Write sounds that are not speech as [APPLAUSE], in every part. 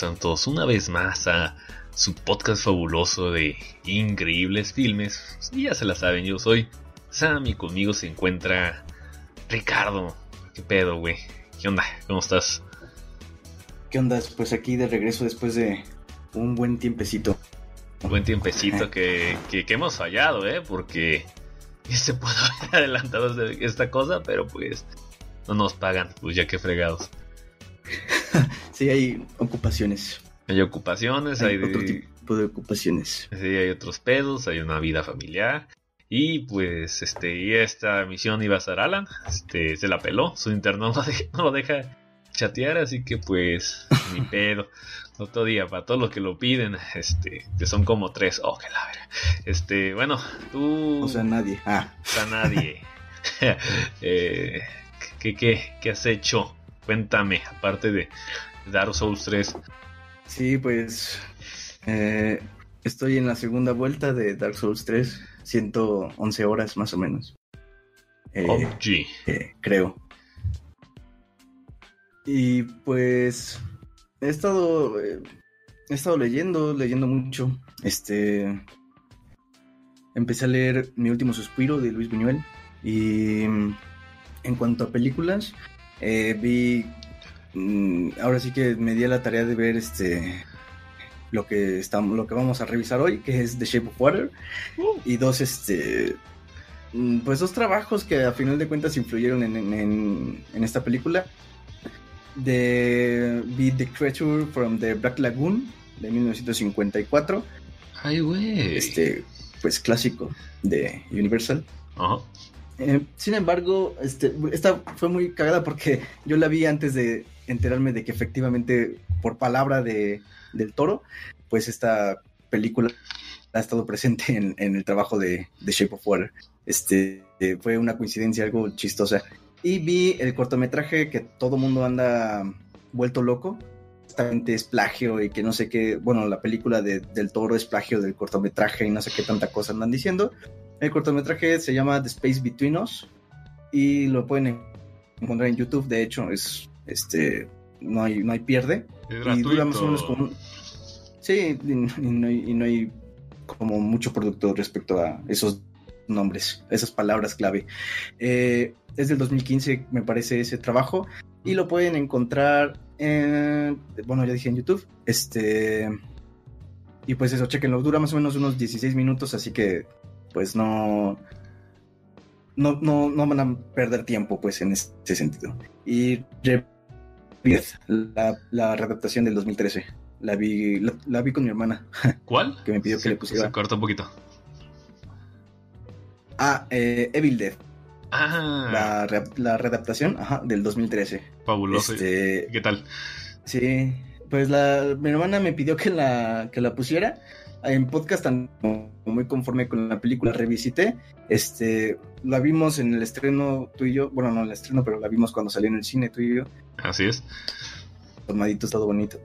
Todos una vez más a su podcast fabuloso de increíbles filmes. Y ya se la saben, yo soy Sam y conmigo se encuentra Ricardo. ¿Qué pedo, güey? ¿Qué onda? ¿Cómo estás? ¿Qué onda? Pues aquí de regreso después de un buen tiempecito. Un buen tiempecito que, que, hemos fallado, ¿eh? Porque se puede [LAUGHS] haber adelantado esta cosa, pero pues no nos pagan, pues ya que fregados. Sí, hay ocupaciones. Hay ocupaciones, hay, otro tipo de ocupaciones. Sí, hay otros pedos, hay una vida familiar. Y pues, este, y esta misión iba a ser Alan, este, se la peló, su interno [LAUGHS] no, lo deja chatear, así que pues, ni [LAUGHS] pedo. Otro día, para todos los que lo piden, este, que son como tres, oh, que la verga. Este, bueno, tú. O sea, nadie. Ah. O sea, nadie. [LAUGHS] eh, ¿qué, qué, qué has hecho? Cuéntame, aparte de Dark Souls 3. Sí, pues eh, estoy en la segunda vuelta de Dark Souls 3, 111 horas más o menos. Eh, eh, creo. Y pues he estado he estado leyendo, leyendo mucho. Este empecé a leer Mi último suspiro de Luis Buñuel y en cuanto a películas, eh, vi. Mm, ahora sí que me di la tarea de ver este. Lo que, estamos, lo que vamos a revisar hoy, que es The Shape of Water. Uh. Y dos, este. Mm, pues dos trabajos que a final de cuentas influyeron en, esta película. De vi The Creature from the Black Lagoon de 1954. Ay, güey. Este, pues clásico de Universal. Ajá. Eh, sin embargo, este, esta fue muy cagada porque yo la vi antes de enterarme de que efectivamente, por palabra de, del toro, pues esta película ha estado presente en, el trabajo de, de, Shape of Water. Este, fue una coincidencia algo chistosa. Y vi el cortometraje que todo mundo anda vuelto loco. Exactamente es plagio y que no sé qué. Bueno, la película de, del toro es plagio del cortometraje y no sé qué tanta cosa andan diciendo. El cortometraje se llama The Space Between Us y lo pueden encontrar en YouTube. De hecho, es este no hay, no hay pierde. y dura más o menos como. Sí, y, no hay, como mucho producto respecto a esos nombres, esas palabras clave. Eh, es del 2015, me parece, ese trabajo. Y lo pueden encontrar en. Bueno, ya dije en YouTube. Este. Y pues eso, chequenlo. Dura más o menos unos 16 minutos, así que pues no, no, no, no van a perder tiempo pues en ese sentido. Y la, la readaptación del 2013. La vi, la, vi con mi hermana. [LAUGHS] ¿Cuál? que me pidió que le pusiera. Se corta un poquito. Ah, eh, Evil Dead. Ah. La, la readaptación ajá, del 2013. Fabuloso. Este, ¿Qué tal? Sí, pues la, mi hermana me pidió que la, que la pusiera en podcast tan muy conforme con la película revisité. Este, la vimos en el estreno tú y yo, bueno, no en el estreno, pero la vimos cuando salió en el cine tú y yo. Así es. Tomadito, todo bonito.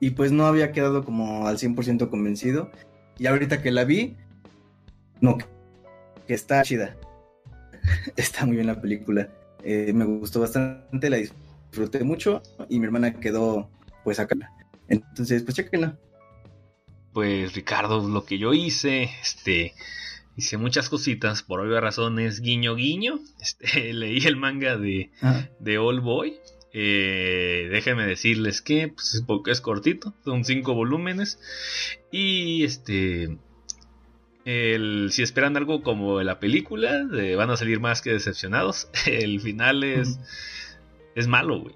Y pues no había quedado como al 100% convencido. Y ahorita que la vi, no, que está chida. [LAUGHS] está muy bien la película. Eh, me gustó bastante, la disfruté mucho y mi hermana quedó pues acá. Entonces, pues chequenla pues Ricardo, lo que yo hice, este, hice muchas cositas, por obvias razones, guiño guiño, [LAUGHS] este, leí el manga de, de All Boy, eh, déjenme decirles que pues, es, es cortito, son cinco volúmenes, y este, el, si esperan algo como la película, van a salir más que decepcionados, [LAUGHS] el final es, es malo, güey.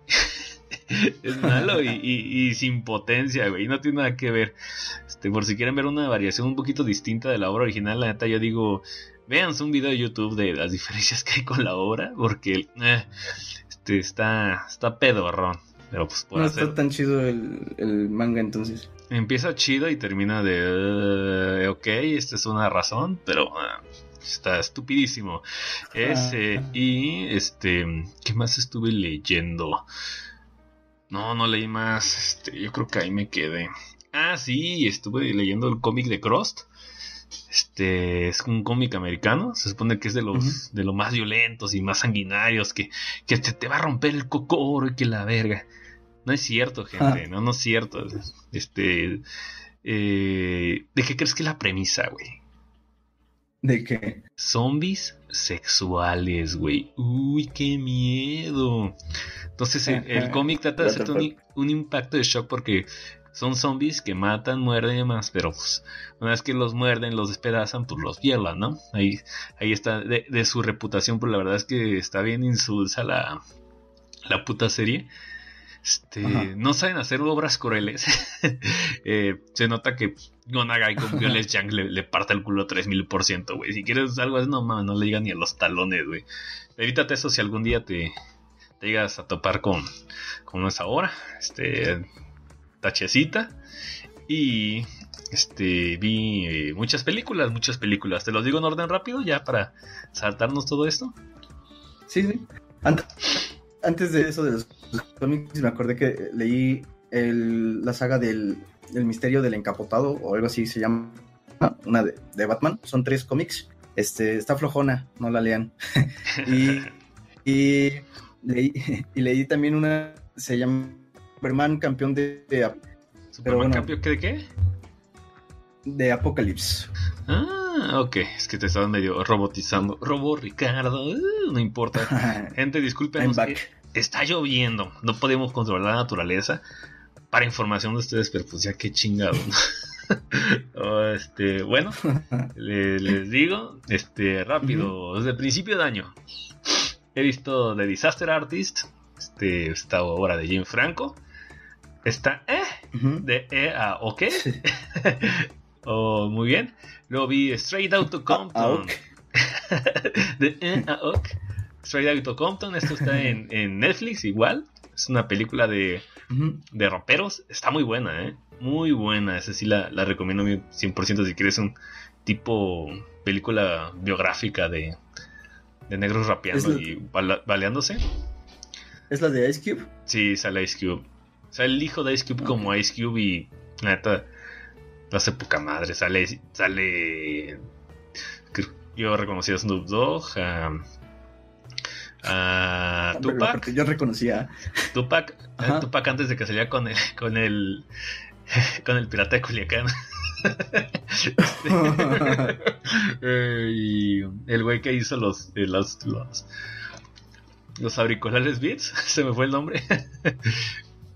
[LAUGHS] es malo y, sin potencia, güey. No tiene nada que ver. Este, por si quieren ver una variación un poquito distinta de la obra original, la neta, yo digo, véanse un video de YouTube de las diferencias que hay con la obra, porque eh, este, está, está pedorrón. Pero pues No está tan chido el, manga entonces. Empieza chido y termina de, eh, ok, esta es una razón, pero... Eh, está estupidísimo. Ese, y este, ¿qué más estuve leyendo? No, no leí más. Este, yo creo que ahí me quedé. Ah, sí, estuve leyendo el cómic de Crust. Este es un cómic americano. Se supone que es de los de los más violentos y más sanguinarios. Que, que te, te va a romper el cocoro y que la verga. No es cierto, gente. Ah. No, no es cierto. Este. Eh, ¿De qué crees que es la premisa, güey? ¿De qué? Zombies sexuales, güey. Uy, qué miedo. Entonces, el, cómic trata de hacerte un, impacto de shock porque son zombies que matan, muerden y demás, pero pues, una vez que los muerden, los despedazan, pues los violan, ¿no? Ahí, ahí está de, de su reputación, pues la verdad es que está bien insulsa la, la puta serie. Este, no saben hacer obras crueles. [LAUGHS] Eh, se nota que Gonagai con Violet Yang le, parte el culo 3000%, güey. Si quieres algo así, no mames, no le digan ni a los talones, güey. Evítate eso si algún día te, te llegas a topar con, con esa obra. Este, tachecita. Y este, vi eh, muchas películas, muchas películas. Te los digo en orden rápido ya para saltarnos todo esto. Sí. Antes, de eso de los cómics, me acordé que leí la saga del, misterio del encapotado o algo así se llama, una de, Batman. Son tres cómics. Este, está flojona, no la lean. [LAUGHS] y, leí, [LAUGHS] y leí también una, se llama Superman campeón de... ¿Superman campeón de qué? De Apocalipsis. Ah, ok. Es que te estaban medio robotizando. Robo Ricardo. Uh, no importa. [LAUGHS] Gente, disculpen está lloviendo, no podemos controlar la naturaleza. Para información de ustedes, pero pues ya qué chingado. [LAUGHS] Oh, este, bueno, [LAUGHS] les digo, este, rápido, desde el principio de año. He visto The Disaster Artist, este, esta obra de Jim Franco. Está eh, de E a OK. [LAUGHS] oh, muy bien. Luego vi Straight Out to Compton. [LAUGHS] de E a OK. Straight Outta Compton, esto está en, Netflix igual. Es una película de, de roperos. Está muy buena, ¿eh? Muy buena. Esa sí la, recomiendo 100% si quieres un tipo película biográfica de, de negros rapeando y baleándose. ¿Es la de Ice Cube? Sí, sale Ice Cube. Sale el hijo de Ice Cube como Ice Cube y la neta lo hace poca madre. Sale, sale yo reconocí a Snoop Dogg, a Tupac. Yo reconocía. Tupac, eh, Tupac antes de que saliera con el, con el, [LAUGHS] con el pirata de Culiacán. [LAUGHS] y el güey que hizo los, eh, los, los, los auriculares Beats, [LAUGHS] se me fue el nombre.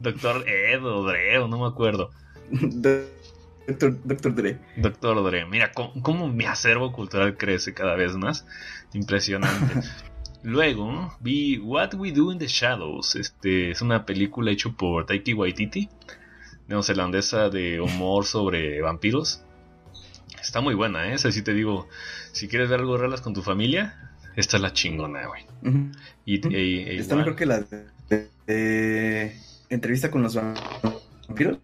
Doctor Ed o Dre, no me acuerdo. [LAUGHS] Doctor, Dre. Doctor Dre. Mira cómo mi acervo cultural crece cada vez más. Impresionante. [LAUGHS] Luego vi What We Do in the Shadows. Este es una película hecha por Taiki Waititi, neozelandesa de humor sobre vampiros. Está muy buena, ¿eh? Esa sí te digo, si quieres ver algo relas con tu familia, esta es la chingona, güey. y, e, Está mejor que la de, entrevista con los vampiros.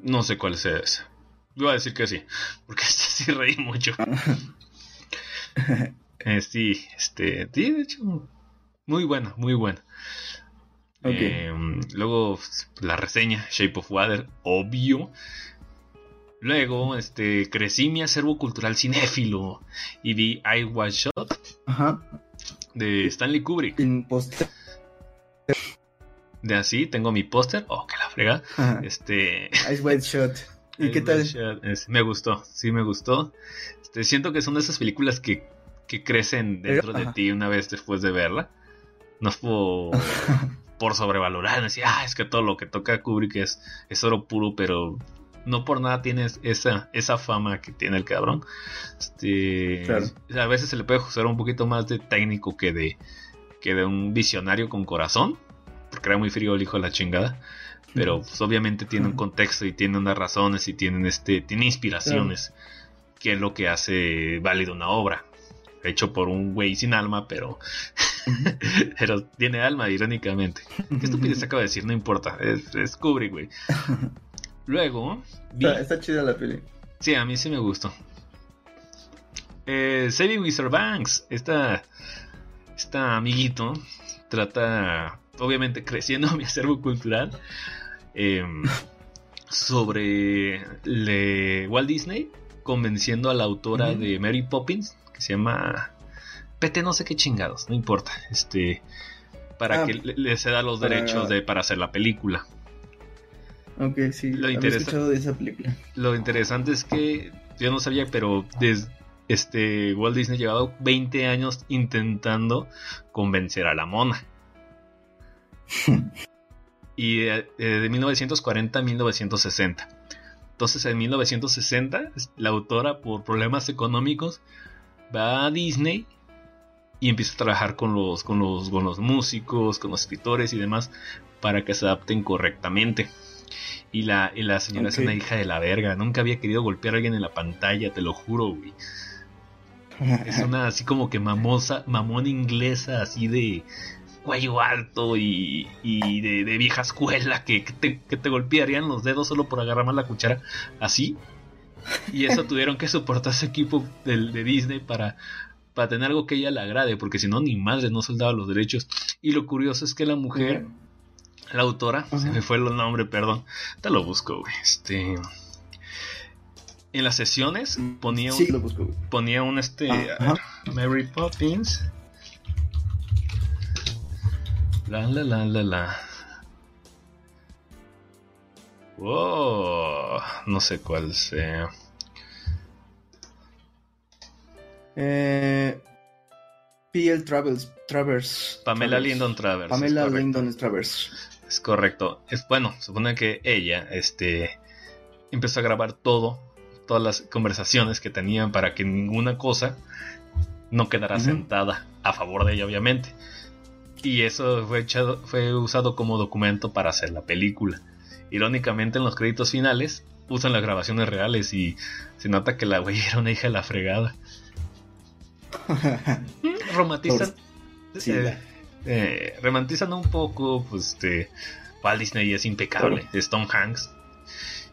No sé cuál es esa. Voy a decir que sí, [LAUGHS] porque esta [LAUGHS] sí reí mucho. [LAUGHS] Eh, sí, este, de hecho, muy buena, muy buena. Eh, luego la reseña Shape of Water, obvio. Luego, este, crecí mi acervo cultural cinéfilo y vi I Was Shot de Stanley Kubrick. De así, tengo mi póster. Oh, que la frega. Este. Ice White Shot. [LAUGHS] ¿Y qué tal? me gustó, sí me gustó. Este, siento que son de esas películas que que crecen dentro de ti una vez después de verla. No por, [LAUGHS] por sobrevalorar, decir, ah, es que todo lo que toca Kubrick es, es oro puro, pero no por nada tienes esa, esa fama que tiene el cabrón. Este, A veces se le puede usar un poquito más de técnico que de, que de un visionario con corazón, porque era muy frío el hijo de la chingada. Pero pues, obviamente tiene un contexto y tiene unas razones y tienen este, tiene inspiraciones, que es lo que hace válido una obra hecho por un güey sin alma, pero, [LAUGHS] pero tiene alma, irónicamente. ¿Qué estupidez acaba de decir? No importa, es, es Kubrick, güey. [LAUGHS] Luego... Está, chida la peli. Sí, a mí sí me gustó. Eh, Saving Mr. Banks, esta, esta amiguito, trata, obviamente creciendo [LAUGHS] mi acervo cultural, em, sobre le, Walt Disney convenciendo a la autora de Mary Poppins se llama PT no sé qué chingados, no importa. Este para ah, que le, ceda los derechos de, para hacer la película. Ok, sí, lo escuchado de esa película. Lo interesante es que yo no sabía, pero desde este Walt Disney llevado 20 años intentando convencer a la mona. [LAUGHS] y eh, de 1940 a 1960. Entonces en 1960 la autora por problemas económicos va a Disney y empieza a trabajar con los, con los, con los músicos, con los escritores y demás para que se adapten correctamente. Y la, la señora es una hija de la verga. Nunca había querido golpear a alguien en la pantalla, te lo juro, güey. Es [LAUGHS] una así como que mamosa, mamón inglesa, así de cuello alto y, de, vieja escuela que, te, golpearían los dedos solo por agarrar más la cuchara, así. Y eso [LAUGHS] tuvieron que soportar ese equipo de, de Disney para, para tener algo que ella le agrade, porque si no, ni madre no soldaba los derechos. Y lo curioso es que la mujer, la autora, se me fue el nombre, perdón, te lo busco, Este. En las sesiones ponía un, ponía un este Mary Poppins la la la la la. Wow, no sé cuál sea. Eh, PL Travers. Pamela Lindon Travers. Pamela Lindon Travers. Es correcto. Es bueno, supone que ella, este, empezó a grabar todo, todas las conversaciones que tenían para que ninguna cosa no quedara sentada a favor de ella, obviamente. Y eso fue, echado, fue usado como documento para hacer la película. Irónicamente, en los créditos finales usan las grabaciones reales y se nota que la güey era una hija de la fregada. [LAUGHS] romantizan. Eh, eh, romantizan un poco, pues, este. Walt Disney es impecable. Stone Hanks.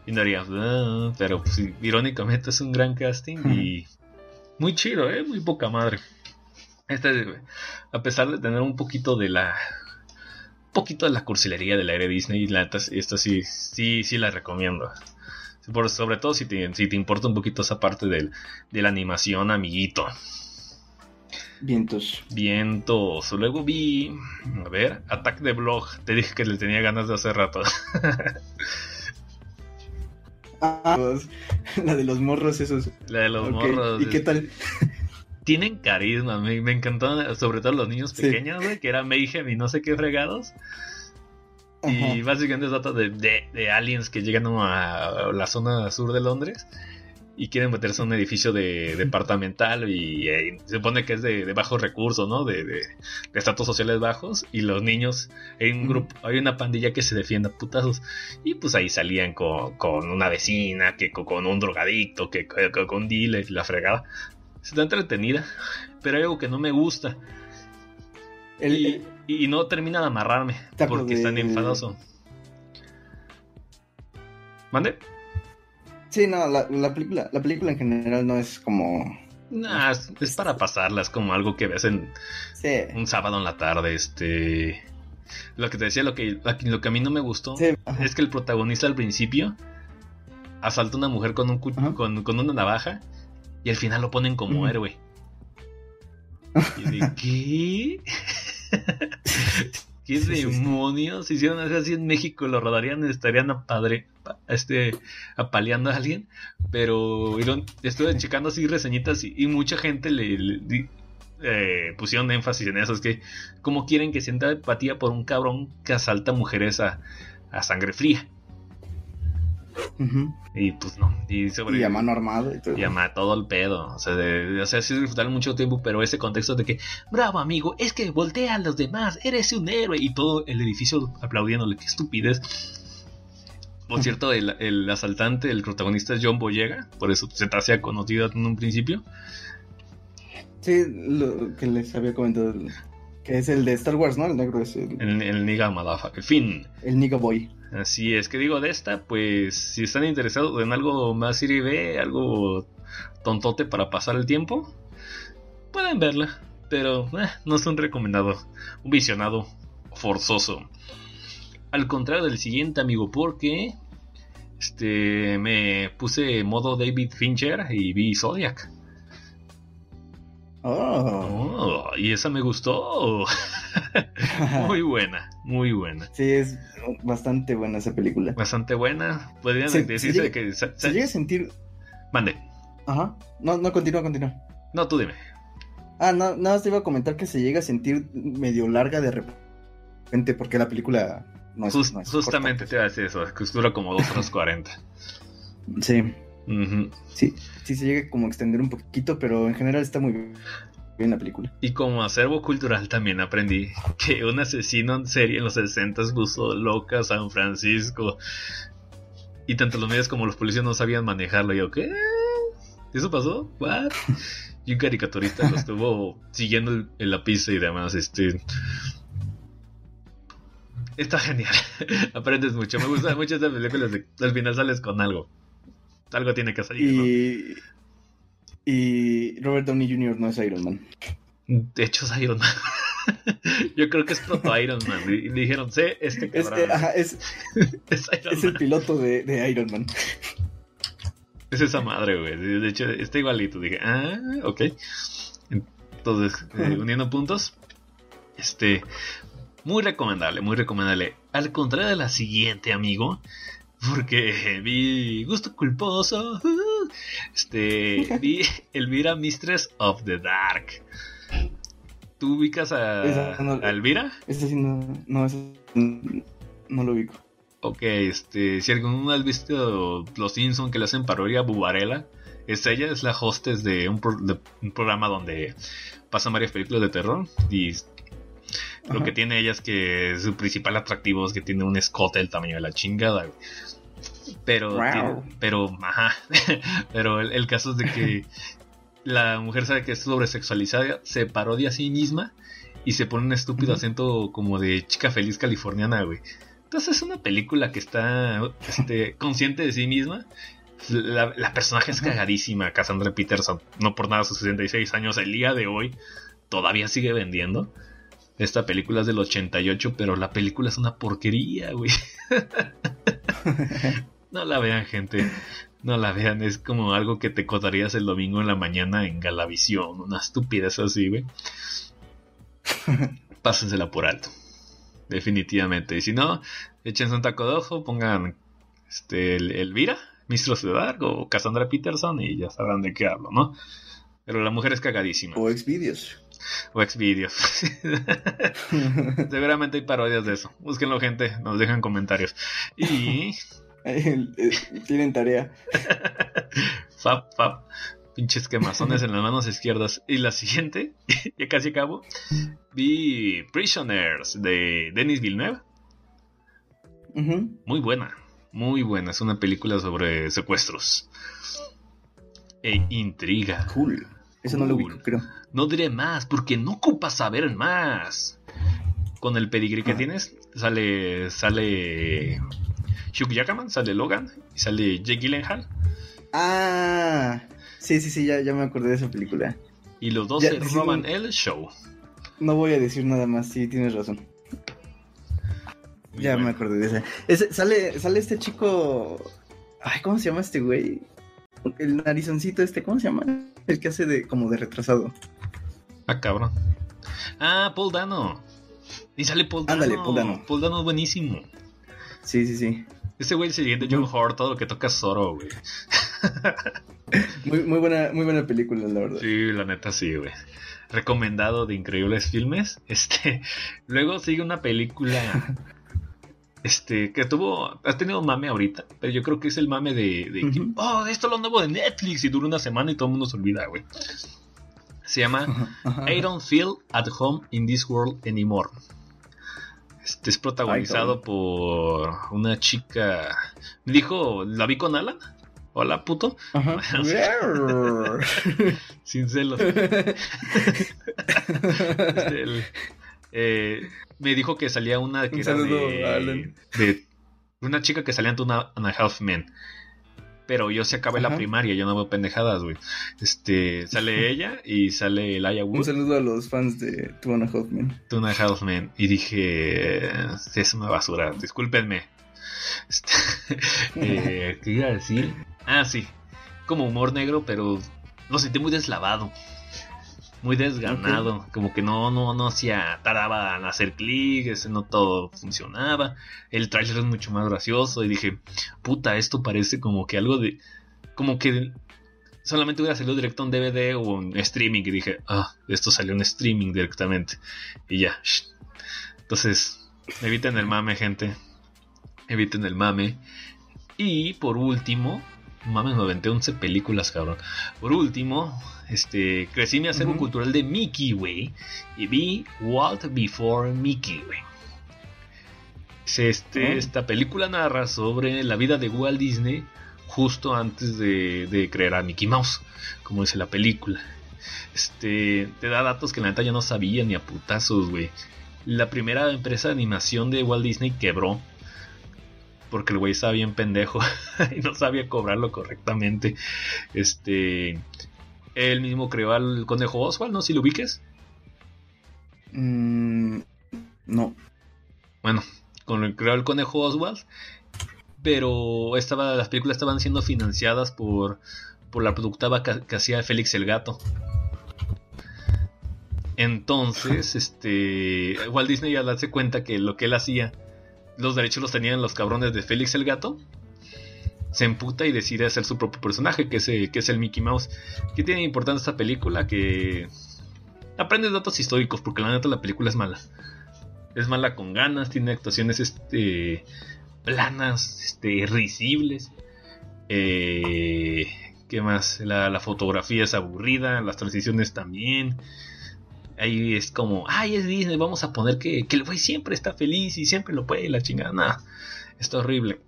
Y no haría, ah", pero pues, irónicamente es un gran casting y [LAUGHS] muy chido, ¿eh? Muy poca madre. Este, a pesar de tener un poquito de la. Un poquito de la cursilería del aire Disney, la, esta sí, sí, sí la recomiendo. Por, sobre todo si te, si te importa un poquito esa parte del, de la animación, amiguito. Vientos. Vientos. Luego vi. A ver, Attack de Blog. Te dije que le tenía ganas de hace rato. [LAUGHS] ah, la de los morros, esos. La de los morros. ¿Y qué tal? Tienen carisma. Me, me encantó, sobre todo los niños pequeños, que era Mayhem y no sé qué fregados. Y básicamente trata de, de, aliens que llegan a la zona sur de Londres y quieren meterse a un edificio de departamental y, eh, se supone que es de, de bajos recursos, ¿no? De, de, estatus sociales bajos y los niños, hay un grupo, hay una pandilla que se defiende a putazos y pues ahí salían con, con una vecina, que con, un drogadicto, que, con un dealer, la fregada está entretenida, pero hay algo que no me gusta. y, no termina de amarrarme porque es tan enfadoso. ¿Mande? Sí, no, la, película, la película en general no es como. Nah, es, para pasarla, es como algo que ves en un sábado en la tarde, este. Lo que te decía, lo que, lo que a mí no me gustó es que el protagonista al principio asalta a una mujer con, un, con, con una navaja y al final lo ponen como héroe. ¿Y de [LAUGHS] qué? ¿Qué demonios? Si hicieron así en México, lo rodarían, estarían a padre, este, apaleando a alguien. Pero estuve checando así reseñitas y, mucha gente le, eh, pusieron énfasis en eso. Es que, como quieren que sienta empatía por un cabrón que asalta mujeres a sangre fría? Y pues no. Y, sobre, y a mano armada y todo. Y a todo el pedo. O sea, de, o sea, sí disfrutar mucho tiempo, pero ese contexto de que, bravo amigo, es que voltea a los demás, eres un héroe. Y todo el edificio aplaudiéndole, qué estupidez. Por cierto, el, asaltante, el protagonista es John Boyega, por eso se te hacía conocido en un principio. Sí, lo que les había comentado, que es el de Star Wars, ¿no? El negro es el... El, el Niga En fin. El Niga Boy. Así es que digo de esta, pues si están interesados en algo más serie B, algo tontote para pasar el tiempo, pueden verla, pero eh, no es un recomendado, un visionado forzoso. Al contrario del siguiente amigo, porque este me puse modo David Fincher y vi Zodiac. Oh. oh. y esa me gustó. [LAUGHS] muy buena, muy buena. Sí, es bastante buena esa película. Bastante buena. Podrían decirse que. Se, llega a sentir. Mande. Ajá. No, no, continúa, continúa. No, tú dime. Ah, no, nada más te iba a comentar que se llega a sentir medio larga de repente porque la película no es, Justamente te iba a decir eso, que dura como 2 horas 40. Sí. Sí, sí se llega como a extender un poquito, pero en general está muy bien la película. Y como acervo cultural también aprendí que un asesino en serie en los 60 puso loca San Francisco. Y tanto los medios como los policías no sabían manejarlo. Y yo, ¿qué? ¿Eso pasó? ¿What? Y un caricaturista lo estuvo siguiendo en la pista y demás. Este. Está genial. [LAUGHS] Aprendes mucho. Me gusta mucho esta película. Al final sales con algo. Algo tiene que salir. Y, y Robert Downey Jr. no es Iron Man. De hecho, es Iron Man. [LAUGHS] Yo creo que es proto Iron Man. Y dijeron, sé, este cabrón. Es, [LAUGHS] es, es, el piloto de, de, Iron Man. Es esa madre, güey. De hecho, está igualito. Dije, ah, ok. Entonces, eh, uniendo puntos. Este, muy recomendable, muy recomendable. Al contrario de la siguiente, amigo, porque vi gusto culposo. Este, vi Elvira Mistress of the Dark. ¿Tú ubicas a, Elvira? Ese sí no, no, no lo ubico. Ok, este, si alguno has visto Los Simpsons que le hacen parodia a Bubarela, es ella, es la hostess de un, un programa donde pasan varias películas de terror y lo que tiene ella es que su principal atractivo es que tiene un escote del tamaño de la chingada. Pero, pero, ajá. [LAUGHS] pero el, caso es de que [LAUGHS] la mujer sabe que es sobresexualizada, se parodia a sí misma y se pone un estúpido acento como de chica feliz californiana, güey. Entonces es una película que está este, [LAUGHS] consciente de sí misma. La, la personaje es cagadísima, Cassandra Peterson. No por nada, sus 66 años, el día de hoy, todavía sigue vendiendo. Esta película es del 88, pero la película es una porquería, güey. No la vean, gente. No la vean. Es como algo que te contarías el domingo en la mañana en Galavisión. Una estupidez así, güey. [LAUGHS] Pásensela por alto. Definitivamente. Y si no, échense un taco de ojo, pongan este, el, Elvira, Mistros de Dark o Cassandra Peterson y ya sabrán de qué hablo, ¿no? Pero la mujer es cagadísima. O Xvideos. O Xvideos. [LAUGHS] [LAUGHS] Seguramente hay parodias de eso. Búsquenlo, gente. Nos dejan comentarios. Y. [LAUGHS] Tienen tarea. fab, fab. Pinches quemazones en las manos izquierdas. Y la siguiente, [LAUGHS] ya casi acabo. Vi Prisoners de Denis Villeneuve. Muy buena. Muy buena. Es una película sobre secuestros. E intriga. Cool. Eso no lo vi, creo. No diré más, porque no ocupas saber más. Con el pedigrí que ah. tienes, sale. sale. Hugh Jackman, sale Logan y sale Jake Gyllenhaal. Ah, sí, sí, sí, ya, ya me acordé de esa película. Y los dos se roban el show. No voy a decir nada más, sí, tienes razón. ya me acordé de esa. sale, sale este chico. Ay, ¿cómo se llama este güey? El narizoncito este, ¿cómo se llama? El que hace de como de retrasado. Ah, cabrón. Ah, Paul Dano. Y sale Paul Dano. Ándale, Paul Dano. Paul Dano es buenísimo. Sí, sí, sí. Ese güey, el siguiente John Hort, todo lo que toca es Zoro, güey. [LAUGHS] muy, muy, buena, muy buena película, la verdad. Sí, la neta sí, güey. Recomendado de increíbles filmes. [LAUGHS] Este, luego sigue una película [LAUGHS] este, que tuvo, ha tenido mame ahorita, pero yo creo que es el mame de, de oh, esto es lo nuevo de Netflix y dura una semana y todo el mundo se olvida, güey. Se llama I don't feel at home in this world anymore. Este es protagonizado por una chica. Me dijo, la vi con Alan. Hola, puto. [LAUGHS] [LAUGHS] Sin celos. Este, eh, me dijo que salía una que era de, una chica que salía ante una, una Half Men. Pero yo se acabé la primaria, yo no veo pendejadas, güey. Este, sale [LAUGHS] ella y sale Laia Wood. Un saludo a los fans de Two and a Half Men. Two and a Half Men. Y dije, es una basura, discúlpenme. Este, [LAUGHS] eh, ¿Qué iba a decir? Ah, sí. Como humor negro, pero lo sentí muy deslavado muy desganado, como que no, no, no hacía, tardaba en hacer clic, ese no todo funcionaba, el trailer es mucho más gracioso y dije, puta, esto parece como que algo de, como que solamente hubiera salido directo en DVD o en streaming y dije, ah, esto salió en streaming directamente y ya. Entonces, eviten el mame, gente. Eviten el mame. Y por último, mames, me aventé 11 películas, cabrón. Por último, este, crecí mi acervo cultural de Mickey, güey. Y vi Walt Before Mickey, güey. Este, Esta película narra sobre la vida de Walt Disney justo antes de, crear a Mickey Mouse, como dice la película. Este, te da datos que la neta yo no sabía ni a putazos, güey. La primera empresa de animación de Walt Disney quebró porque el güey estaba bien pendejo [LAUGHS] y no sabía cobrarlo correctamente. Este, él mismo creó al conejo Oswald, ¿no? Si lo ubiques. Mm, no. Bueno, con creó el conejo Oswald, pero estaba, las películas estaban siendo financiadas por, por la productora que, hacía Félix el Gato. Entonces, [LAUGHS] este, Walt Disney ya darse cuenta que lo que él hacía los derechos los tenían los cabrones de Félix el Gato, se emputa y decide hacer su propio personaje, que es el, que es el Mickey Mouse. ¿Qué tiene importante esta película? Que aprendes datos históricos, porque la neta la película es mala. Es mala con ganas, tiene actuaciones este, planas, este, risibles. Eh, ¿Qué más? La, fotografía es aburrida, las transiciones también. Ahí es como, ay, es Disney, vamos a poner que, que el güey siempre está feliz y siempre lo puede, la chingada. Nada, está horrible.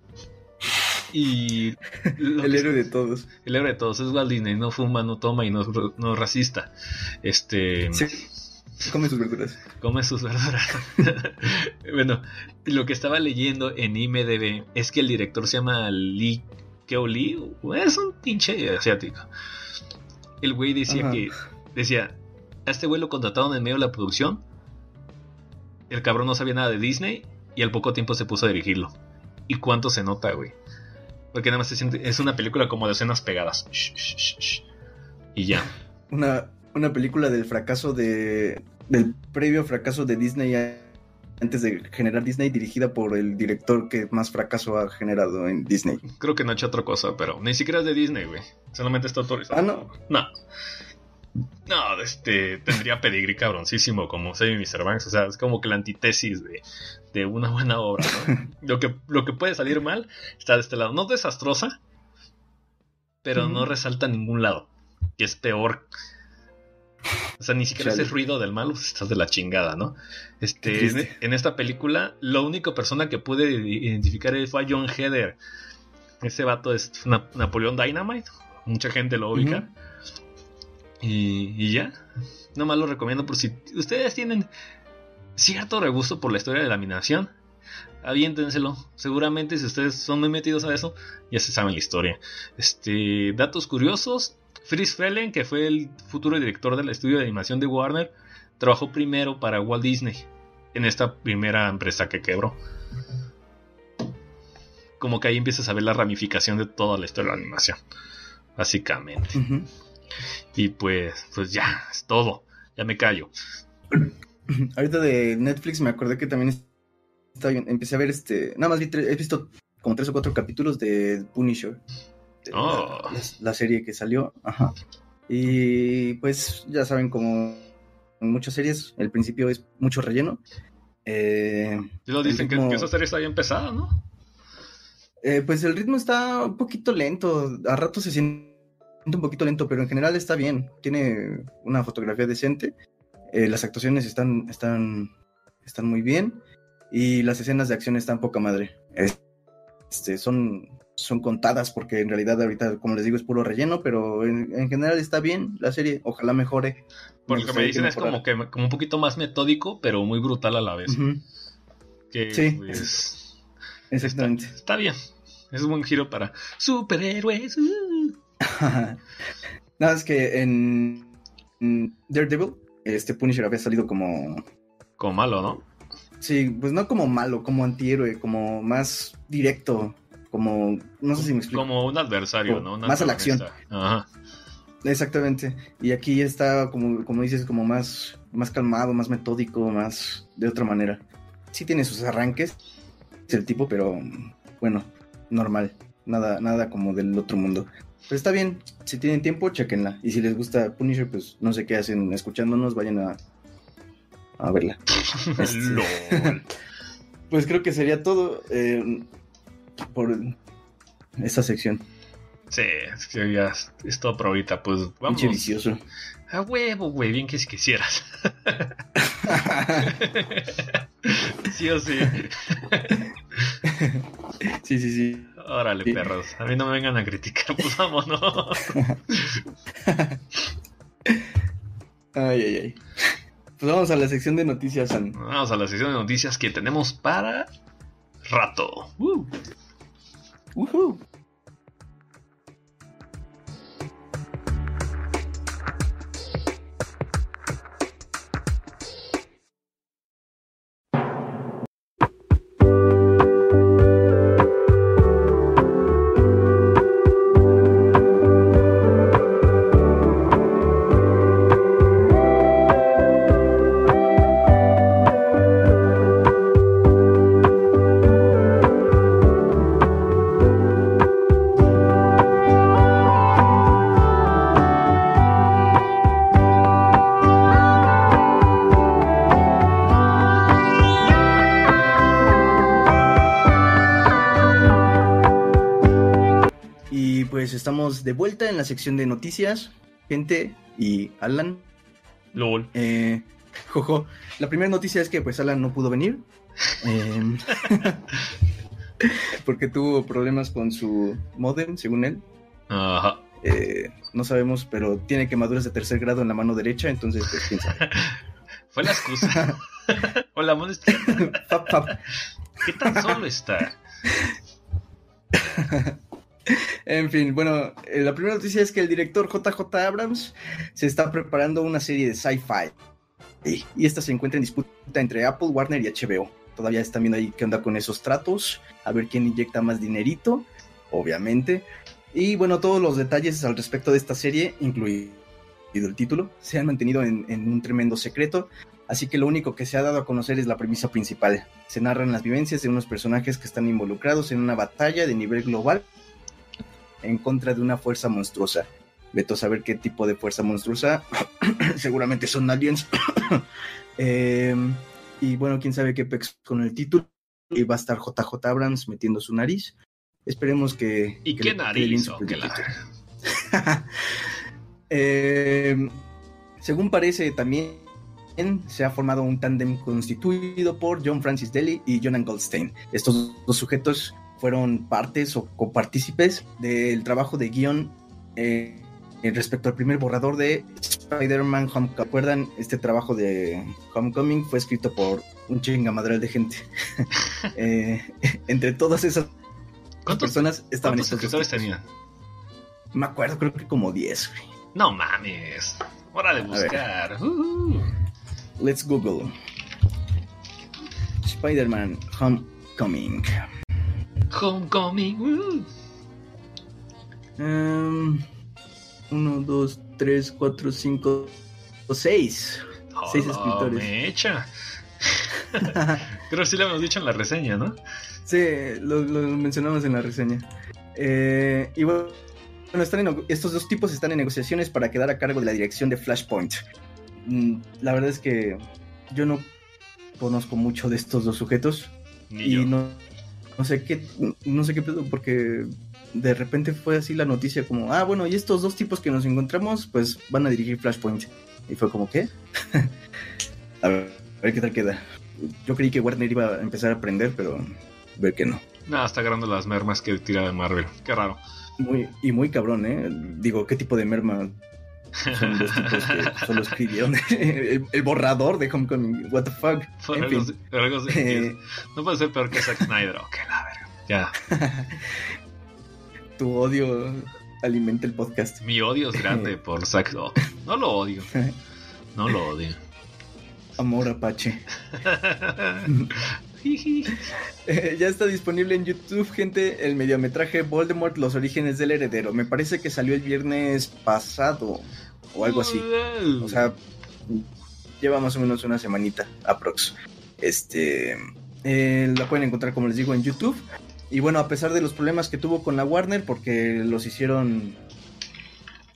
Y. [LAUGHS] el héroe de todos. El héroe de todos, es Walt Disney, no fuma, no toma y no, no es racista. Este. Sí. Come sus verduras. Come sus verduras. [LAUGHS] bueno, lo que estaba leyendo en IMDB es que el director se llama Lee Keo Lee. Es un pinche asiático. El güey decía que. Decía, a este güey lo contrataron en medio de la producción. El cabrón no sabía nada de Disney y al poco tiempo se puso a dirigirlo. ¿Y cuánto se nota, güey? Porque nada más se siente, es una película como de escenas pegadas. y ya. Una, una película del fracaso de. del previo fracaso de Disney antes de generar Disney, dirigida por el director que más fracaso ha generado en Disney. Creo que no ha hecho otra cosa, pero ni siquiera es de Disney, güey. Solamente está autorizado. Ah, no. No. No, este, tendría pedigrí cabroncísimo como Saving Mr. Banks. O sea, es como que la antítesis de, una buena obra, ¿no? [LAUGHS] lo, que, lo que puede salir mal está de este lado. No desastrosa, pero no resalta a ningún lado. Que es peor. O sea, ni siquiera es el ruido del malo, estás de la chingada, ¿no? Este, en, esta película, la única persona que pude identificar fue a John Heder. Ese vato es Napoleón Dynamite. Mucha gente lo ubica. Y, ya, nomás lo recomiendo por si ustedes tienen cierto regusto por la historia de la animación. Aviéntenselo. Seguramente si ustedes son muy metidos a eso, ya se saben la historia. Este, datos curiosos. Fritz Frelen, que fue el futuro director del estudio de animación de Warner, trabajó primero para Walt Disney en esta primera empresa que quebró. Como que ahí empiezas a ver la ramificación de toda la historia de la animación. Básicamente. Y pues, pues ya, es todo. Ya me callo. [CLEARS THROAT] Ahorita de Netflix me acordé que también empecé a ver este. Nada más he visto como tres o cuatro capítulos de Punisher. Oh. la, serie que salió. Ajá. Y pues ya saben, como en muchas series, el principio es mucho relleno. Eh, lo dicen que, esa serie está bien pesada, ¿no? Eh, pues el ritmo está un poquito lento. A rato se siente un poquito lento, pero en general está bien. Tiene una fotografía decente. Eh, las actuaciones están, están, están muy bien. Y las escenas de acción están poca madre. Este, son, son contadas porque en realidad ahorita, como les digo, es puro relleno, pero en, general está bien la serie. Ojalá mejore. Porque que me dicen es como que como un poquito más metódico, pero muy brutal a la vez. sí, pues, exactamente. Está, bien. Es un buen giro para superhéroes. [LAUGHS] Nada, es que en, Daredevil, este Punisher había salido como. Como malo, ¿no? Sí, pues no como malo, como antihéroe, como más directo, como. No sé si me explico. Como un adversario, ¿no? más a la acción. Ajá. Exactamente. Y aquí está, como, como dices, como más, más calmado, más metódico, más de otra manera. Sí tiene sus arranques, el tipo, pero bueno, normal. Nada, nada como del otro mundo. Pero está bien, si tienen tiempo, chequenla. Y si les gusta Punisher, pues no sé qué hacen escuchándonos, vayan a, a verla. [LAUGHS] Este, [LAUGHS] pues creo que sería todo eh, por esta sección. Sí, es que ya es todo por ahorita, pues vamos. vicioso. A huevo, güey, bien que si quisieras. [LAUGHS] sí o sí. Sí, sí, sí. Órale, perros. A mí no me vengan a criticar, [LAUGHS] pues vámonos. ay, ay, ay. Pues vamos a la sección de noticias, San. Vamos a la sección de noticias que tenemos para rato. Uh. De vuelta en la sección de noticias, gente y Alan. LOL. Eh, jojo. La primera noticia es que pues Alan no pudo venir. Em, [LAUGHS] porque tuvo problemas con su modem, según él. Ajá. Eh, no sabemos, pero tiene quemaduras de tercer grado en la mano derecha, entonces pues quién sabe. [LAUGHS] Fue la excusa. [LAUGHS] Hola, mano ¿Qué tan solo está? En fin, bueno, eh, la primera noticia es que el director JJ Abrams se está preparando una serie de sci-fi. Y esta se encuentra en disputa entre Apple, Warner y HBO. Todavía están viendo ahí qué onda con esos tratos, a ver quién inyecta más dinerito, obviamente. Y bueno, todos los detalles al respecto de esta serie, incluido el título, se han mantenido en, en un tremendo secreto. Así que lo único que se ha dado a conocer es la premisa principal. Se narran las vivencias de unos personajes que están involucrados en una batalla de nivel global en contra de una fuerza monstruosa. Veto a saber qué tipo de fuerza monstruosa. [CLEARS THROAT] Seguramente son aliens. Em, [CLEARS THROAT] y bueno, quién sabe qué pex con el título. Y va a estar JJ Abrams metiendo su nariz. Esperemos que. ¿Y qué nariz? Em, [LAUGHS] según parece, también se ha formado un tándem constituido por John Francis Daly y Jonan Goldstein. Estos dos sujetos fueron partes o copartícipes del trabajo de guion eh, respecto al primer borrador de Spider-Man Homecoming. ¿Recuerdan? Este trabajo de Homecoming fue escrito por un chingamadral de gente. [LAUGHS] Eh, entre todas esas personas estaban ¿Cuántos escritores tenía? Me acuerdo, creo que como 10. No mames. Hora de buscar. Uh-huh. Let's Google. Spider-Man Homecoming. Homecoming. Um, uno, dos, tres, cuatro, cinco, seis. seis escritores. Mecha. [LAUGHS] Creo que sí lo hemos dicho en la reseña, ¿no? Sí, lo, mencionamos en la reseña. Eh, y bueno, están estos dos tipos están en negociaciones para quedar a cargo de la dirección de Flashpoint. Mm, la verdad es que yo no conozco mucho de estos dos sujetos. y no no sé qué, no sé qué pedo, porque de repente fue así la noticia como, ah, bueno, y estos dos tipos que nos encontramos, pues van a dirigir Flashpoint. Y fue como, ¿qué? [LAUGHS] a, ver, a ver qué tal queda. Yo creí que Warner iba a empezar a aprender, pero ver que no. Nada, está agarrando las mermas que tira de Marvel. Qué raro. Muy, y muy cabrón, ¿eh? Digo, ¿qué tipo de merma son los tipos que solo escribieron [LAUGHS] el, borrador de Homecoming. What the fuck. Eh, no puede ser peor que Zack Snyder. Ok, la verga. Ya. [LAUGHS] tu odio alimenta el podcast. Mi odio es grande [LAUGHS] por Zack. Oh, no lo odio. No lo odio. Amor Apache. [LAUGHS] Eh, ya está disponible en YouTube, gente, el mediometraje Voldemort, los orígenes del heredero. Me parece que salió el viernes pasado o algo así. O sea, lleva más o menos una semanita, aprox. Este, eh, la pueden encontrar, como les digo, en YouTube. Y bueno, a pesar de los problemas que tuvo con la Warner, porque los hicieron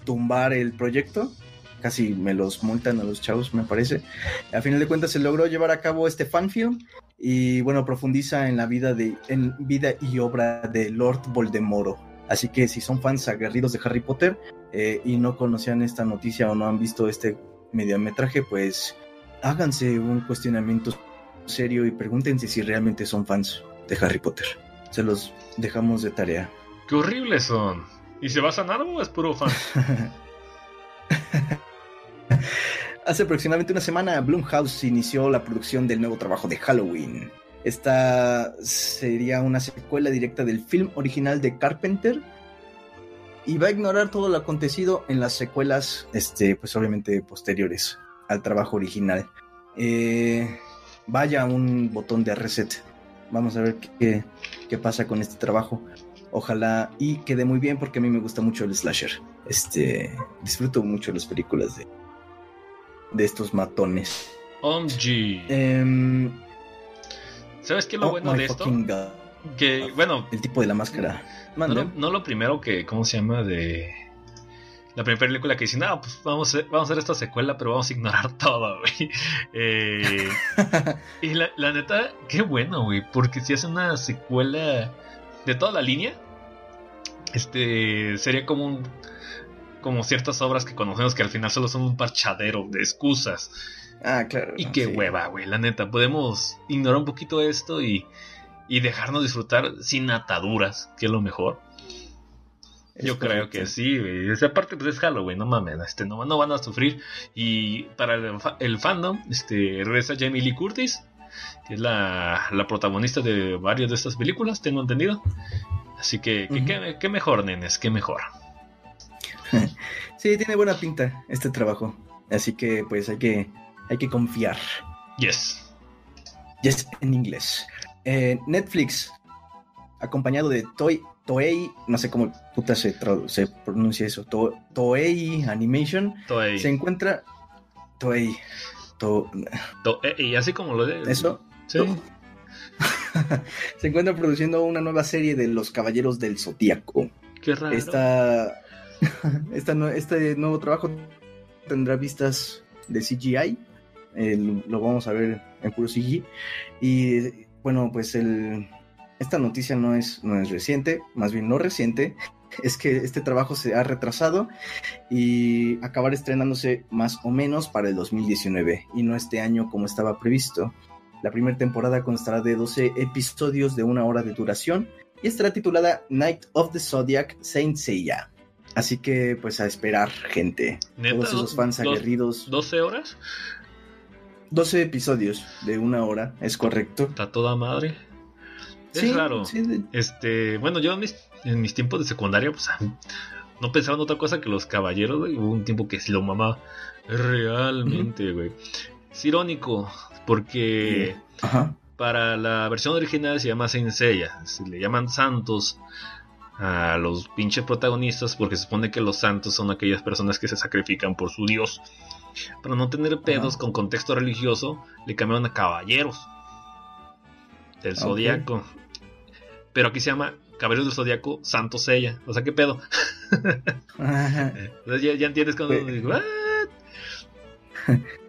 tumbar el proyecto, casi me los multan a los chavos, me parece. A final de cuentas se logró llevar a cabo este fanfilm y bueno, profundiza en la vida de en vida y obra de Lord Voldemort. Así que si son fans aguerridos de Harry Potter eh, y no conocían esta noticia o no han visto este mediometraje, pues háganse un cuestionamiento serio y pregúntense si realmente son fans de Harry Potter. Se los dejamos de tarea. ¡Qué horribles son! ¿Y se va a sanar o es puro fan? [LAUGHS] Hace aproximadamente una semana, Blumhouse inició la producción del nuevo trabajo de Halloween. Esta sería una secuela directa del film original de Carpenter y va a ignorar todo lo acontecido en las secuelas, este, pues obviamente posteriores al trabajo original. Eh, vaya un botón de reset. Vamos a ver qué, qué pasa con este trabajo. Ojalá y quede muy bien porque a mí me gusta mucho el slasher. Este, disfruto mucho las películas de, de estos matones. OMG. Em, ¿Sabes qué es lo oh bueno de esto? Que, bueno. El tipo de la máscara. No, no, lo primero que, ¿cómo se llama? De. La primera película que dice, no, pues vamos a, vamos a hacer esta secuela, pero vamos a ignorar [LAUGHS] todo, güey. Eh, [LAUGHS] y la, la, neta, qué bueno, güey, porque si hace una secuela de toda la línea, este sería como un como ciertas obras que conocemos que al final solo son un parchadero de excusas. Ah, claro. Y qué hueva, güey, la neta. Podemos ignorar un poquito esto y, y dejarnos disfrutar sin ataduras, que es lo mejor. Yo creo que sí, güey. Esa parte pues es Halloween, no mames, este, no, no van a sufrir. Y para el, fandom, este, regresa Jamie Lee Curtis, que es la, la, protagonista de varias de estas películas, tengo entendido. Así que, qué mejor, nenes, qué mejor. [LAUGHS] sí, tiene buena pinta este trabajo. Así que pues hay que, hay que confiar. Yes. Yes, en inglés. Eh, Netflix, acompañado de Toy, Toei, no sé cómo puta se, se pronuncia eso, Toei Animation, se encuentra Toei. Toei, así como lo de... ¿Eso? Sí. [LAUGHS] se encuentra produciendo una nueva serie de Los Caballeros del Zodíaco. Qué raro. Esta [LAUGHS] este nuevo trabajo tendrá vistas de CGI. lo vamos a ver en puro CGI. Y bueno, pues el, esta noticia no es, no es reciente, más bien no reciente. [LAUGHS] Es que este trabajo se ha retrasado y acabará estrenándose más o menos para el 2019 y no este año como estaba previsto. La primera temporada constará de 12 episodios de una hora de duración y estará titulada Night of the Zodiac Saint Seiya. Así que, pues a esperar, gente. Todos esos fans aguerridos. ¿12 horas? 12 episodios de una hora, es correcto. Está toda madre. Es raro. Este, bueno, yo en mis, tiempos de secundaria, pues no pensaba en otra cosa que los caballeros, güey. Hubo un tiempo que sí lo mamá realmente, güey. Es irónico, porque para la versión original se llama Saint Seiya, se le llaman santos a los pinches protagonistas porque se supone que los santos son aquellas personas que se sacrifican por su dios. Para no tener pedos con contexto religioso, le cambiaron a caballeros del zodiaco. Pero aquí se llama Caballeros del Zodiaco Santo Sella. O sea, ¿qué pedo? [LAUGHS] ya, ya, entiendes cuando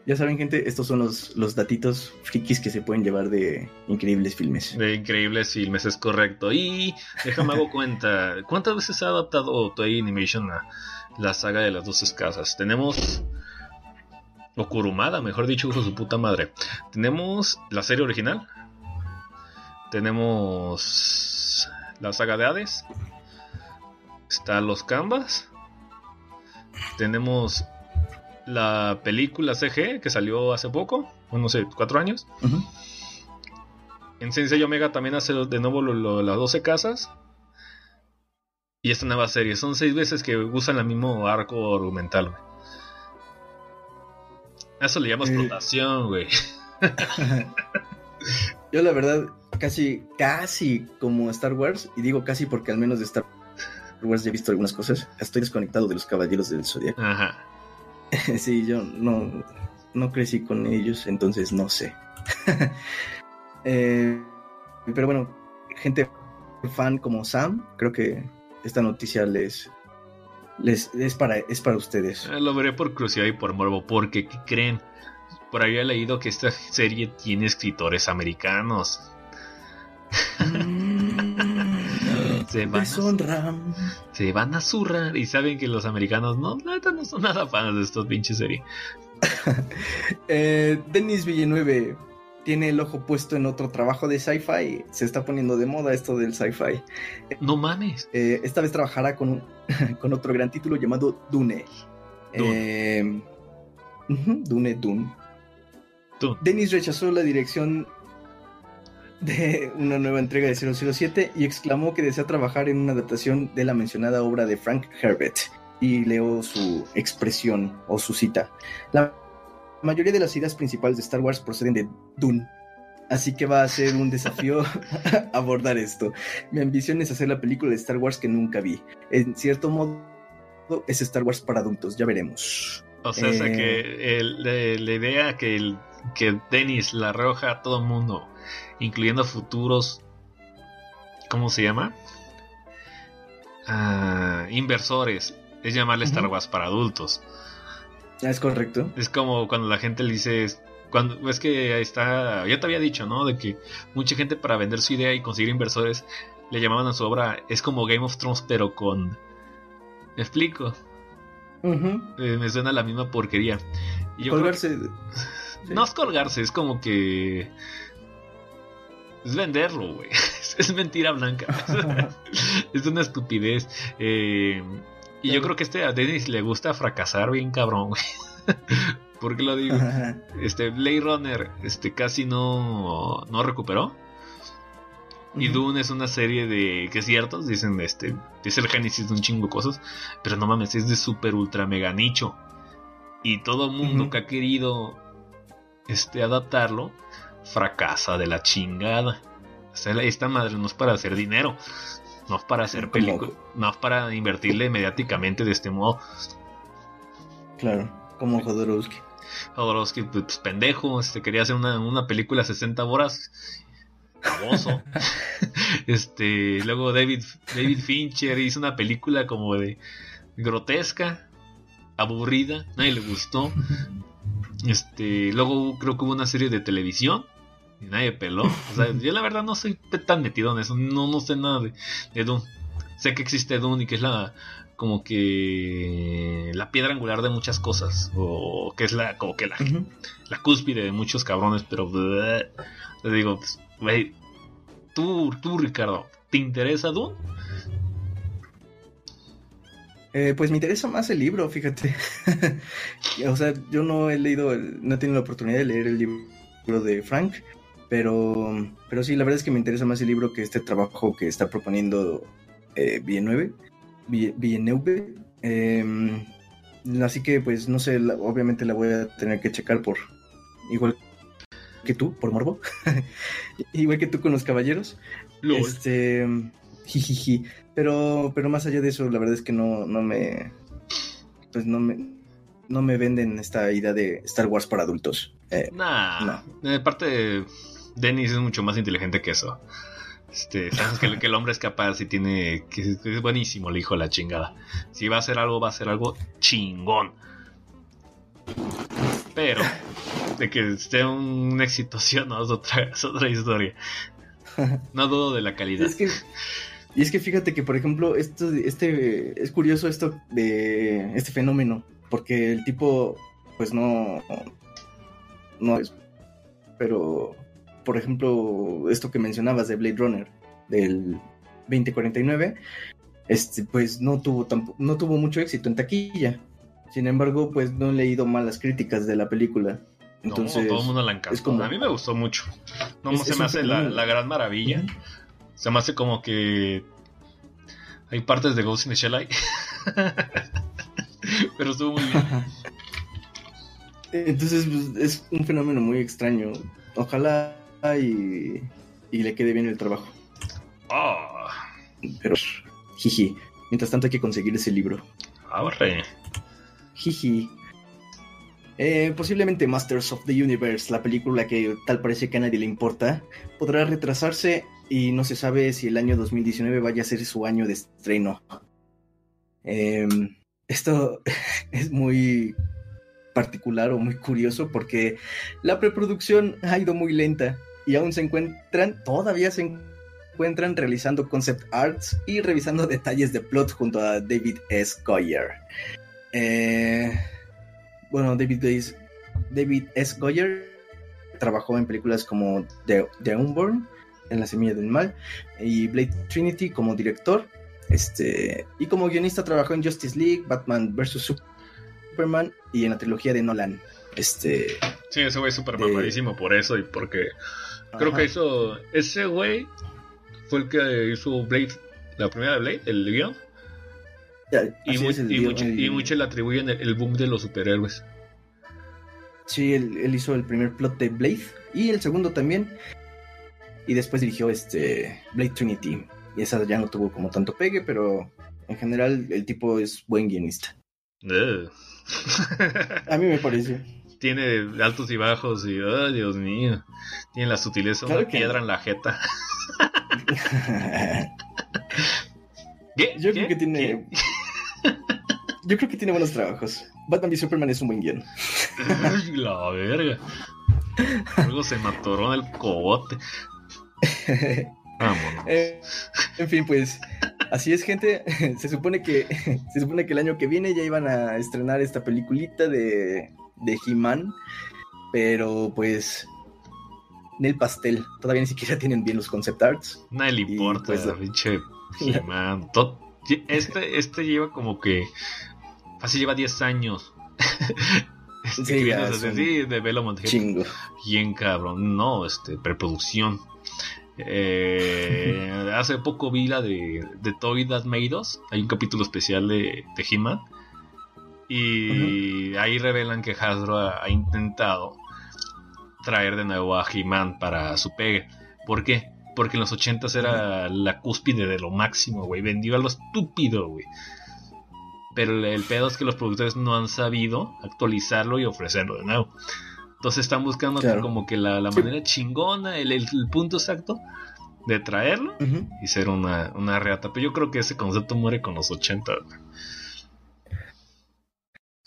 Ya saben, gente, estos son los, los datitos frikis que se pueden llevar de increíbles filmes. De increíbles filmes, es correcto. Y déjame hago cuenta, ¿cuántas veces ha adaptado Toei Animation a la saga de las dos casas? Tenemos... O Kurumada, mejor dicho, hijo su puta madre. Tenemos la serie original. Tenemos la saga de Hades. Está los Canvas. Tenemos la película CG que salió hace poco, no sé, cuatro años. En Sensei Omega también hace de nuevo las 12 casas. Y esta nueva serie. Son seis veces que usan el mismo arco argumental, güey. eso le llamo explotación, güey. [LAUGHS] yo la verdad casi, casi como Star Wars, y digo casi porque al menos de Star Wars ya he visto algunas cosas, estoy desconectado de los Caballeros del Zodiaco. Ajá. [LAUGHS] sí, yo no, no crecí con ellos, entonces no sé. [LAUGHS] Eh, pero bueno, gente fan como Sam, creo que esta noticia les, les es para es para ustedes. Eh, lo veré por curiosidad y por morbo, porque ¿qué creen? Por ahí he leído que esta serie tiene escritores americanos. [LAUGHS] Se, van a, se van a zurrar y saben que los americanos no, nada, no son nada fans de estos pinches series. [LAUGHS] eh, Denis Villeneuve tiene el ojo puesto en otro trabajo de sci-fi. Se está poniendo de moda esto del sci-fi. No mames. Eh, esta vez trabajará con, [LAUGHS] con otro gran título llamado Dune. Dune, eh, Dune, Dune. Dennis rechazó la dirección de una nueva entrega de 007 y exclamó que desea trabajar en una adaptación de la mencionada obra de Frank Herbert. Y leo su expresión o su cita. La mayoría de las ideas principales de Star Wars proceden de Dune. Así que va a ser un desafío [LAUGHS] [LAUGHS] abordar esto. Mi ambición es hacer la película de Star Wars que nunca vi. En cierto modo, es Star Wars para adultos, ya veremos. O sea, que eh, la idea que el que Dennis la arroja a todo el mundo, incluyendo futuros, ¿cómo se llama? Ah, inversores, es llamarle Star Wars para adultos. Es correcto. Es como cuando la gente le dice, cuando es que está, ya te había dicho, ¿no? De que mucha gente para vender su idea y conseguir inversores le llamaban a su obra, es como Game of Thrones pero con... ¿Me explico? Eh, me suena la misma porquería. Colgarse. No es colgarse, es como que. Es venderlo, güey. [LAUGHS] Es mentira blanca. [LAUGHS] es una estupidez. Eh, y yo creo que este a Dennis le gusta fracasar bien cabrón, güey. [LAUGHS] ¿Por qué lo digo? Este Blade Runner este, casi no, no recuperó. Y Dune es una serie de que es cierto, dicen este, es el génesis de un chingo de cosas, pero no mames, es de super ultra mega nicho. Y todo el mundo que ha querido este, adaptarlo, fracasa de la chingada. O sea, esta madre no es para hacer dinero, no es para hacer película, no es para invertirle mediáticamente de este modo. Claro, como Jodorowsky. Jodorowsky, pues pendejo, este, quería hacer una, una película 60 horas famoso. [LAUGHS] este, luego David, David Fincher hizo una película como de grotesca, aburrida, nadie le gustó. Este, luego creo que hubo una serie de televisión y nadie peló. O sea, [LAUGHS] yo la verdad no soy tan metido en eso, no, no sé nada de, de Dune. Sé que existe Dune y que es la como que la piedra angular de muchas cosas o que es la como que la, la cúspide de muchos cabrones, pero digo, pues, tú, tú Ricardo, ¿te interesa Dune? Eh, pues me interesa más el libro, fíjate. [LAUGHS] o sea, yo no he leído, no he tenido la oportunidad de leer el libro de Frank, pero, pero sí, la verdad es que me interesa más el libro que este trabajo que está proponiendo eh, Villeneuve. Villeneuve. Em, así que, pues, no sé, obviamente la voy a tener que checar por igual que tú, por morbo. [LAUGHS] igual que tú con los caballeros. Este, jijiji. Pero, pero más allá de eso, la verdad es que no, no me. Pues no me. No me venden esta idea de Star Wars para adultos. Eh, nah. No. parte Dennis es mucho más inteligente que eso. Este, sabes que, el hombre es capaz y tiene. es buenísimo el hijo la chingada. Si va a hacer algo, va a hacer algo chingón. Pero, de que esté un éxito, sí o no, es otra, es otra historia. No dudo de la calidad. Y es que fíjate que, por ejemplo, esto, este, es curioso esto de este fenómeno, porque el tipo, pues no, no es, pero, por ejemplo, esto que mencionabas de Blade Runner, del 2049, este, pues no tuvo, no tuvo mucho éxito en taquilla. Sin embargo, pues no he leído malas críticas de la película. Entonces, no, todo el mundo la encantó. A mí me gustó mucho. No se me hace la, la, gran maravilla. Se me hace como que hay partes de Ghost in the Shell ahí. [LAUGHS] Pero estuvo muy bien. Entonces pues, es un fenómeno muy extraño. Ojalá y, y le quede bien el trabajo. Oh. Pero, jiji. Mientras tanto hay que conseguir ese libro. Ahorre. Jiji. Eh, posiblemente Masters of the Universe, la película que tal parece que a nadie le importa, podrá retrasarse y no se sabe si el año 2019 vaya a ser su año de estreno. Em, esto [LAUGHS] es muy particular o muy curioso porque la preproducción ha ido muy lenta y aún se encuentran, todavía se encuentran realizando concept arts y revisando detalles de plot junto a David S. Goyer. Eh, bueno, David, S. David S. Goyer trabajó en películas como The, The Unborn, En la Semilla del Mal, y Blade Trinity como director. Este, y como guionista trabajó en Justice League, Batman vs. Superman y en la trilogía de Nolan. Este, sí, ese güey es súper mamadísimo por eso y porque creo que hizo. Ese güey fue el que hizo Blade, la primera de Blade, el guion. y, muchos le atribuyen el, boom de los superhéroes. Sí, él, hizo el primer plot de Blade y el segundo también. Y después dirigió este Blade Trinity. Y esa ya no tuvo como tanto pegue, pero en general el tipo es buen guionista. [LAUGHS] A mí me parece. Tiene altos y bajos y, oh, Dios mío, tiene la sutileza de una piedra en la jeta. [LAUGHS] Yo creo que tiene. [LAUGHS] Yo creo que tiene buenos trabajos. Batman y Superman es un buen guion. la verga. Luego se mató en el cobote. [LAUGHS] Vámonos. Eh, en fin, pues así es, gente. Se supone que se supone que el año que viene ya iban a estrenar esta peliculita de de He-Man, pero pues el pastel. Todavía ni siquiera tienen bien los concept arts. Nadie le importa, pues, pinche [LAUGHS] He-Man. Este, este lleva como que. Así lleva 10 años. [LAUGHS] sí, de Velo Chingo. Bien cabrón. No, este, preproducción. Eh, [LAUGHS] hace poco vi la de, de Toy That Made Us. Hay un capítulo especial de, de He-Man. Y ahí revelan que Hasbro ha, intentado traer de nuevo a He-Man para su pegue. ¿Por qué? Porque en los 80 era la cúspide de lo máximo, güey. Vendió a lo estúpido, güey. Pero el, pedo es que los productores no han sabido actualizarlo y ofrecerlo de nuevo. Entonces están buscando como que la, manera chingona, el, punto exacto de traerlo y ser una, una reata. Pero yo creo que ese concepto muere con los 80.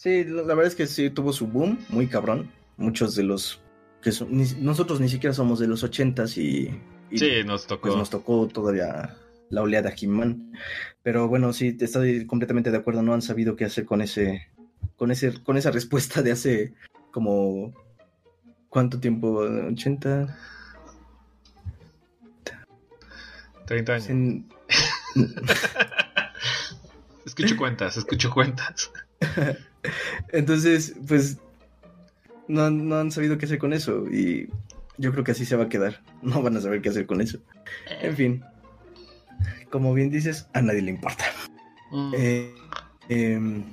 Sí, la verdad es que sí tuvo su boom, muy cabrón. Muchos de los que son, nosotros ni siquiera somos de los ochentas y, y sí, nos tocó. Pues nos tocó todavía la oleada He-Man. Pero bueno, sí, estoy completamente de acuerdo. No han sabido qué hacer con ese, con ese, con esa respuesta de hace como ¿cuánto tiempo? ¿80? 30 años. [LAUGHS] escucho cuentas, escucho cuentas. [LAUGHS] Entonces, pues no, han sabido qué hacer con eso y yo creo que así se va a quedar. [LAUGHS] No van a saber qué hacer con eso. En fin, como bien dices, a nadie le importa. Mm. Eh, em,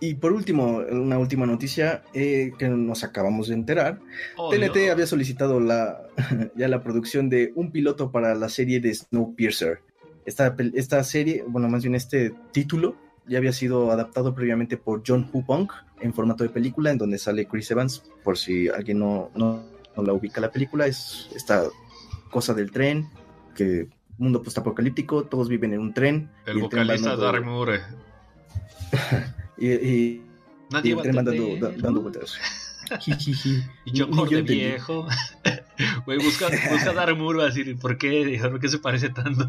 y por último, una última noticia eh, que nos acabamos de enterar. TNT había solicitado la, [LAUGHS] ya la producción de un piloto para la serie de Snowpiercer. Esta, esta serie, bueno, más bien este título, ya había sido adaptado previamente por John Hupong en formato de película, en donde sale Chris Evans, por si alguien no, no, la ubica la película, es esta cosa del tren, que mundo postapocalíptico, todos viven en un tren. El, vocalista Darry Moore. [LAUGHS] y, y, Nadie el tren dando, dando vueltas. [LAUGHS] y yo corte viejo. [LAUGHS] Güey, busca, busca a Darry Moore, a decir, ¿por qué? ¿por qué se parece tanto?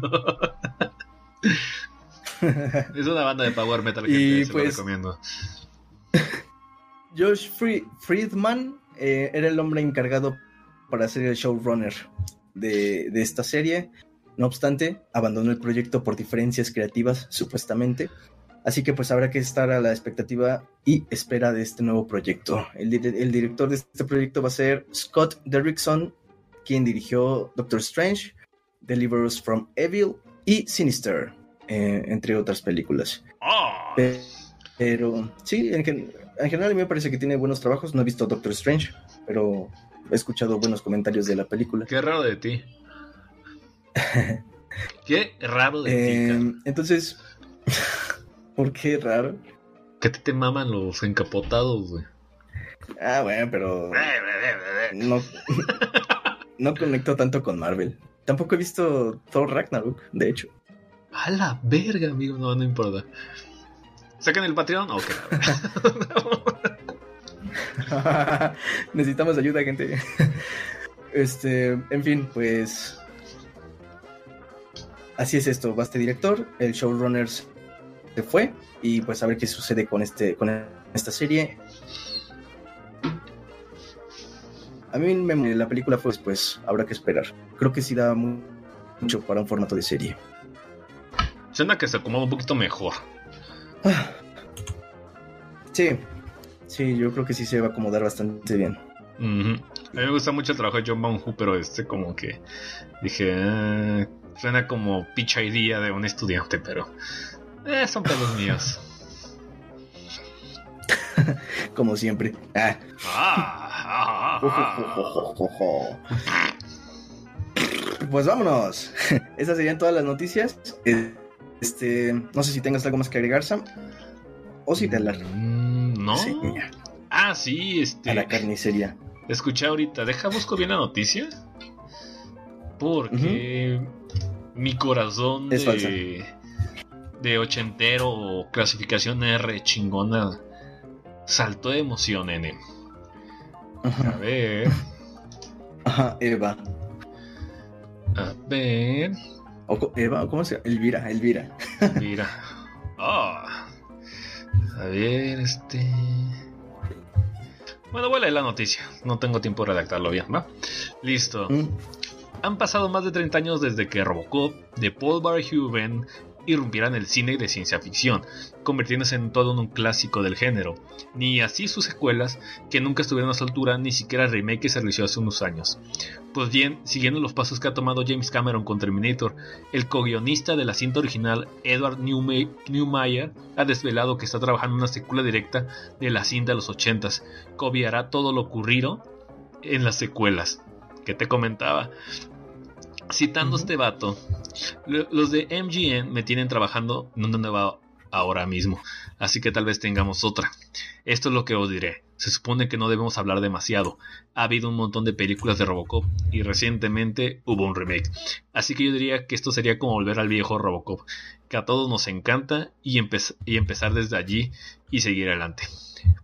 [LAUGHS] es una banda de power metal que y se pues, recomiendo. [LAUGHS] Josh Friedman eh, era el hombre encargado para ser el showrunner de, de esta serie. No obstante, abandonó el proyecto por diferencias creativas, supuestamente. Así que pues habrá que estar a la expectativa y espera de este nuevo proyecto. El, el, director de este proyecto va a ser Scott Derrickson, quien dirigió Doctor Strange, Deliver Us from Evil y Sinister. Eh, entre otras películas. Ah. Pero, sí, en, general a mí me parece que tiene buenos trabajos. No he visto Doctor Strange, pero he escuchado buenos comentarios de la película. Qué raro de ti. [LAUGHS] qué raro de ti. Em, entonces, [LAUGHS] ¿por qué raro? Que te, te maman los encapotados, güey. Ah, bueno, pero. no, [LAUGHS] no conecto tanto con Marvel. Tampoco he visto Thor Ragnarok, de hecho. A la verga, amigo, no, no importa. ¿Sacan el Patreon? Ok. [LAUGHS] Necesitamos ayuda, gente. Este, en fin, pues. Así es esto, va este director, el showrunner se fue y pues a ver qué sucede con este con esta serie. A mí me, la película fue pues habrá que esperar. Creo que sí da mucho para un formato de serie. Suena que se acomoda un poquito mejor. Ah. [SIGHS] Sí, sí, yo creo que sí se va a acomodar bastante bien. A mí me gusta mucho el trabajo de John Bong pero este como que dije, ah, suena como picha idea de un estudiante, pero eh, son pelos míos. [LAUGHS] como siempre. Ah. pues vámonos. [LAUGHS] Esas serían todas las noticias. Este, no sé si tengas algo más que agregar, Sam. O si te. Mm, no. ah, sí, este. A la carnicería. Escuché ahorita, deja busco bien la noticia. Porque mi corazón de, de ochentero clasificación R chingona saltó de emoción, nene. A ver. Ajá, Eva. A ver. Eva, ¿cómo se llama? Elvira, Elvira. Elvira. Oh. A ver, este. Bueno, voy a leer la noticia. No tengo tiempo de redactarlo bien, ¿va? Listo. Mm. Han pasado más de 30 años desde que Robocop de Paul Verhoeven irrumpieran el cine de ciencia ficción, convirtiéndose en todo un clásico del género, ni así sus secuelas, que nunca estuvieron a su altura, ni siquiera el remake que se realizó hace unos años. Pues bien, siguiendo los pasos que ha tomado James Cameron con Terminator, el co-guionista de la cinta original, Edward Newmeyer, ha desvelado que está trabajando en una secuela directa de la cinta de los 80s, que todo lo ocurrido en las secuelas que te comentaba. Citando este vato, los de MGN me tienen trabajando en una nueva ahora mismo, así que tal vez tengamos otra. Esto es lo que os diré. Se supone que no debemos hablar demasiado. Ha habido un montón de películas de Robocop y recientemente hubo un remake. Así que yo diría que esto sería como volver al viejo Robocop, que a todos nos encanta y, y empezar desde allí y seguir adelante.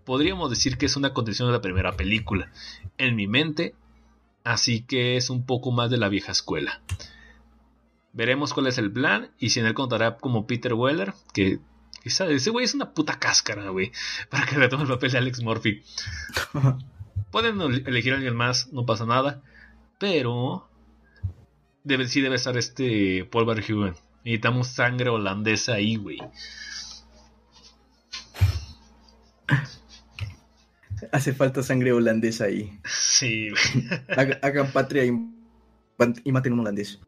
Podríamos decir que es una continuación de la primera película. En mi mente Así que es un poco más de la vieja escuela. Veremos cuál es el plan y si en él contará como Peter Weller, que ese güey es una puta cáscara, güey, [LAUGHS] para que retome el papel de Alex Murphy. [LAUGHS] Pueden elegir a alguien más, no pasa nada, pero debe, sí debe estar este Paul Verhoeven. Necesitamos sangre holandesa ahí, güey. Hace falta sangre holandesa ahí. Sí. Hagan patria y, maten un holandés.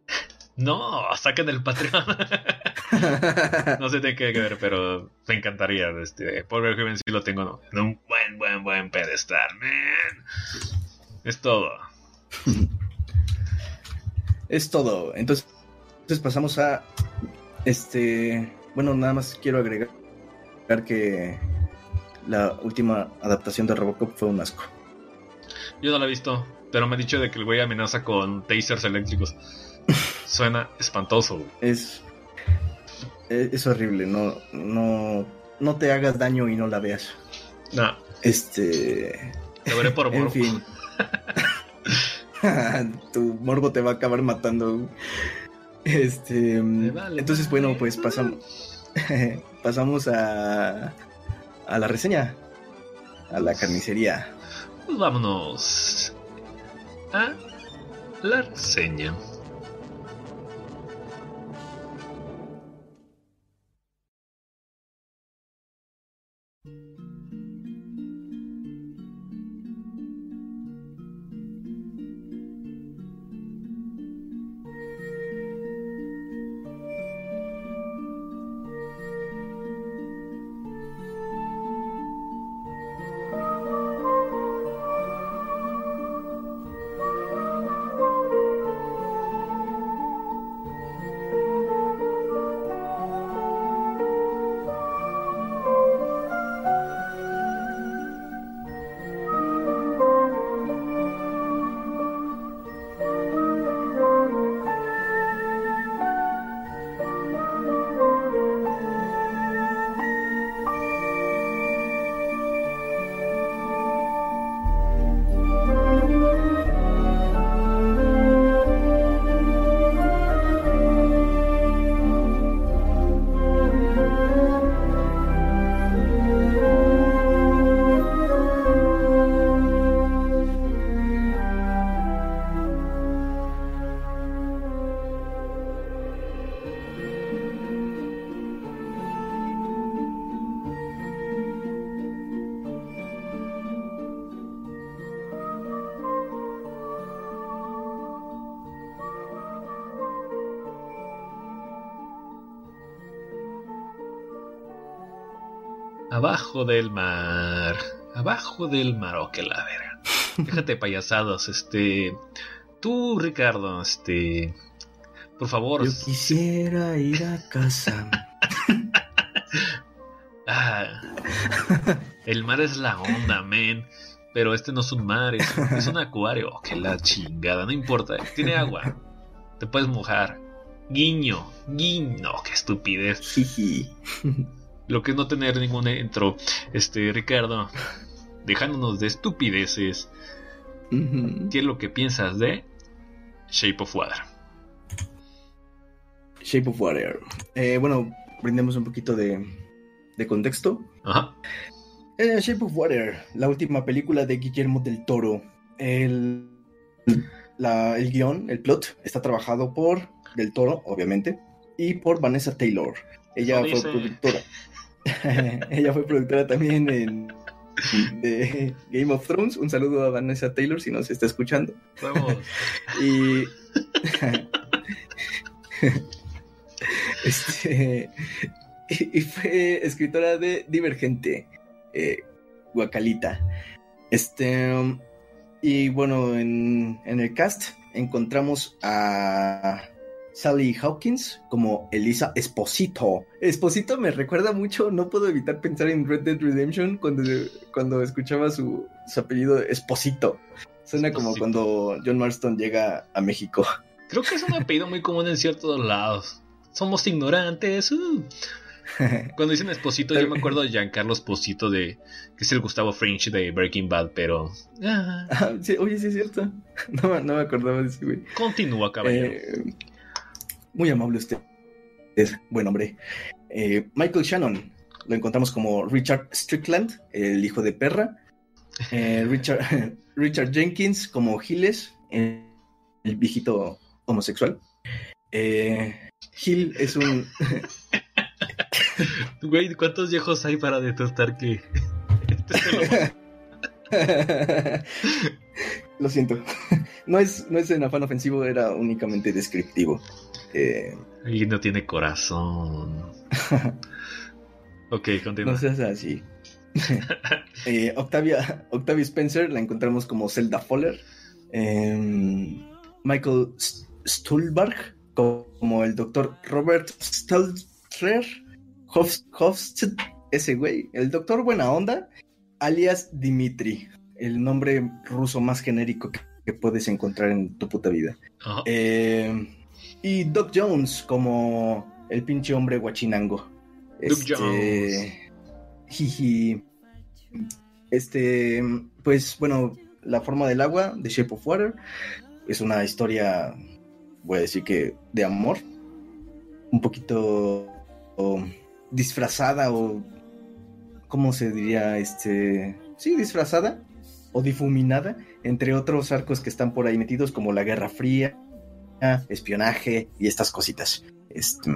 No, saquen el Patreon. [LAUGHS] no sé de qué ver, pero me encantaría. Este, que sí lo tengo en un buen, buen, buen pedestal, man. Es todo. es todo. Entonces, entonces pasamos a este. Bueno, nada más quiero agregar que la última adaptación de Robocop fue un asco. Yo no la he visto, pero me ha dicho de que el güey amenaza con tasers eléctricos. [LAUGHS] Suena espantoso. Es, es, horrible, no, no, no te hagas daño y no la veas. No. Este. Te veré por [LAUGHS] morbo. En fin. [LAUGHS] tu morbo te va a acabar matando. Este. entonces, bueno, pues pasamos. pasamos a a la reseña, a la carnicería. Pues vámonos a la reseña. Abajo del mar. Abajo del mar. Oh, que la verga. Déjate payasados, este. Tú, Ricardo, este. Por favor. Yo quisiera ir a casa. [LAUGHS] ah, el mar es la onda, men. Pero este no es un mar, es, un acuario. Oh, que la chingada, no importa. Tiene agua. Te puedes mojar. Guiño, guiño. qué estupidez. Lo que es no tener ningún intro. Este, Ricardo, dejándonos de estupideces. ¿Qué es lo que piensas de Shape of Water? Shape of Water. Eh, bueno, brindemos un poquito de, de contexto. Ajá. Eh, Shape of Water, la última película de Guillermo del Toro. El, el guion, el plot, está trabajado por Del Toro, obviamente, y por Vanessa Taylor. Ella fue productora. [LAUGHS] Ella fue productora también en de Game of Thrones. Un saludo a Vanessa Taylor si nos está escuchando. Vamos. [LAUGHS] y [LAUGHS] este y fue escritora de Divergente, eh, Guacalita. Este y bueno, en, en el cast encontramos a Sally Hawkins como Elisa Esposito. Esposito me recuerda mucho, no puedo evitar pensar en Red Dead Redemption cuando, cuando escuchaba su, apellido Esposito. Suena como cuando John Marston llega a México. Creo que es un apellido muy común en ciertos lados. Somos ignorantes. Uh. [LAUGHS] Cuando dicen Esposito, yo me acuerdo de Giancarlo Esposito, de, que es el Gustavo Fringe de Breaking Bad, pero. Ah. Ah, oye, sí es cierto. [LAUGHS] No, me acordaba de ese güey. Continúa, caballero. Eh, muy amable usted. Es buen hombre. Eh, Michael Shannon, lo encontramos como Richard Strickland, el hijo de perra. Eh, Richard, [LAUGHS] Richard Jenkins como Giles, el, viejito homosexual. Eh, Gil es un. [LAUGHS] Güey, ¿cuántos viejos hay para detectar que.? [LAUGHS] Lo siento. No es, no es en afán ofensivo, era únicamente descriptivo. Eh, y no tiene corazón. [LAUGHS] ok, continúa. No seas así. [LAUGHS] eh, Octavia, Octavia Spencer la encontramos como Zelda Foller. Em, Michael Stulberg como el doctor Robert Stoltzer. Hofstad, ese güey. El doctor Buena Onda, alias Dimitri. El nombre ruso más genérico que, puedes encontrar en tu puta vida. Eh, y Doc Jones como el pinche hombre guachinango. Doc este, Jones. Jiji. Este, pues bueno, La forma del agua, The Shape of Water, es una historia, voy a decir que de amor, un poquito disfrazada o, ¿cómo se diría? Este, sí, disfrazada o difuminada entre otros arcos que están por ahí metidos como la Guerra Fría, espionaje y estas cositas. Este,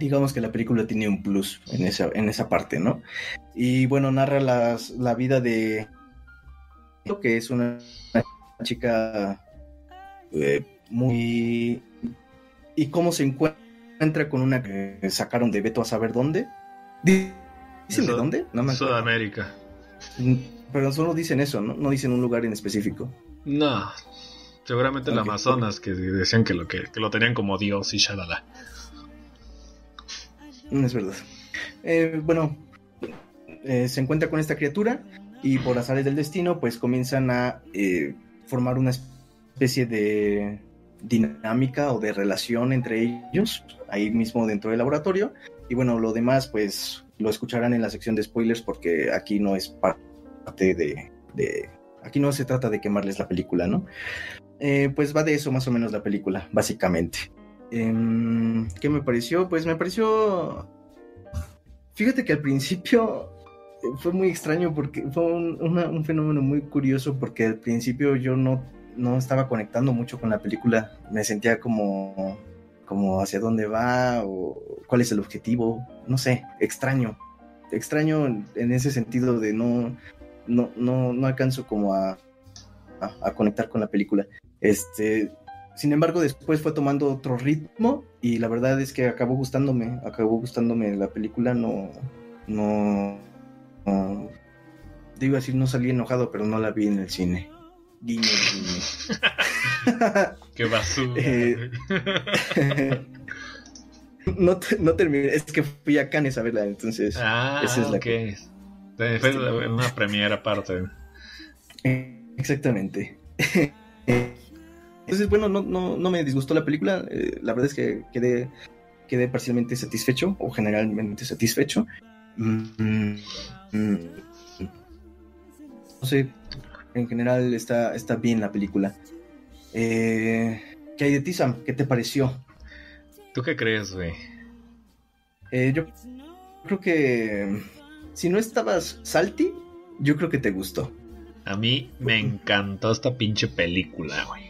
digamos que la película tiene un plus en esa, en esa parte, ¿no? Y bueno, narra las, la vida de lo que es una, chica eh, muy... y cómo se encuentra con una que sacaron de Beto a saber dónde. ¿Dicen de dónde? No me Sudamérica. Mm, pero solo dicen eso, ¿no? No dicen un lugar en específico. No, Seguramente el Amazonas, que decían que lo, que, lo tenían como Dios y shalala. Mm, es verdad. Eh, bueno, eh, se encuentra con esta criatura y por azares del destino, pues comienzan a eh, formar una especie de dinámica o de relación entre ellos, ahí mismo dentro del laboratorio. Y bueno, lo demás, pues lo escucharán en la sección de spoilers porque aquí no es parte de, de aquí no se trata de quemarles la película, ¿no? Eh, pues va de eso más o menos la película, básicamente. Em, ¿Qué me pareció? Pues me pareció... Fíjate que al principio eh, fue muy extraño porque fue un, fenómeno muy curioso porque al principio yo no, no estaba conectando mucho con la película. Me sentía como, como hacia dónde va o cuál es el objetivo. No sé, extraño. Extraño en ese sentido de no, no, no, no alcanzo como a, a, conectar con la película. Este, sin embargo, después fue tomando otro ritmo y la verdad es que acabó gustándome, acabó gustándome la película, no, no, digo así, no salí enojado, pero no la vi en el cine. Guiño, guiño. [LAUGHS] Qué basura. Eh, [LAUGHS] no, no terminé, es que fui a Cannes a verla, entonces. Ah, esa es la que. Fue una premiera aparte. [LAUGHS] Exactamente. Entonces, bueno, no, no, no me disgustó la película. Eh, la verdad es que quedé, quedé parcialmente satisfecho o generalmente satisfecho. Mm, mm, no sé, en general está, está bien la película. Eh, ¿Qué hay de ti, Sam? ¿Qué te pareció? ¿Tú qué crees, güey? Eh, yo creo que si no estabas salty, yo creo que te gustó. A mí me encantó esta pinche película, güey.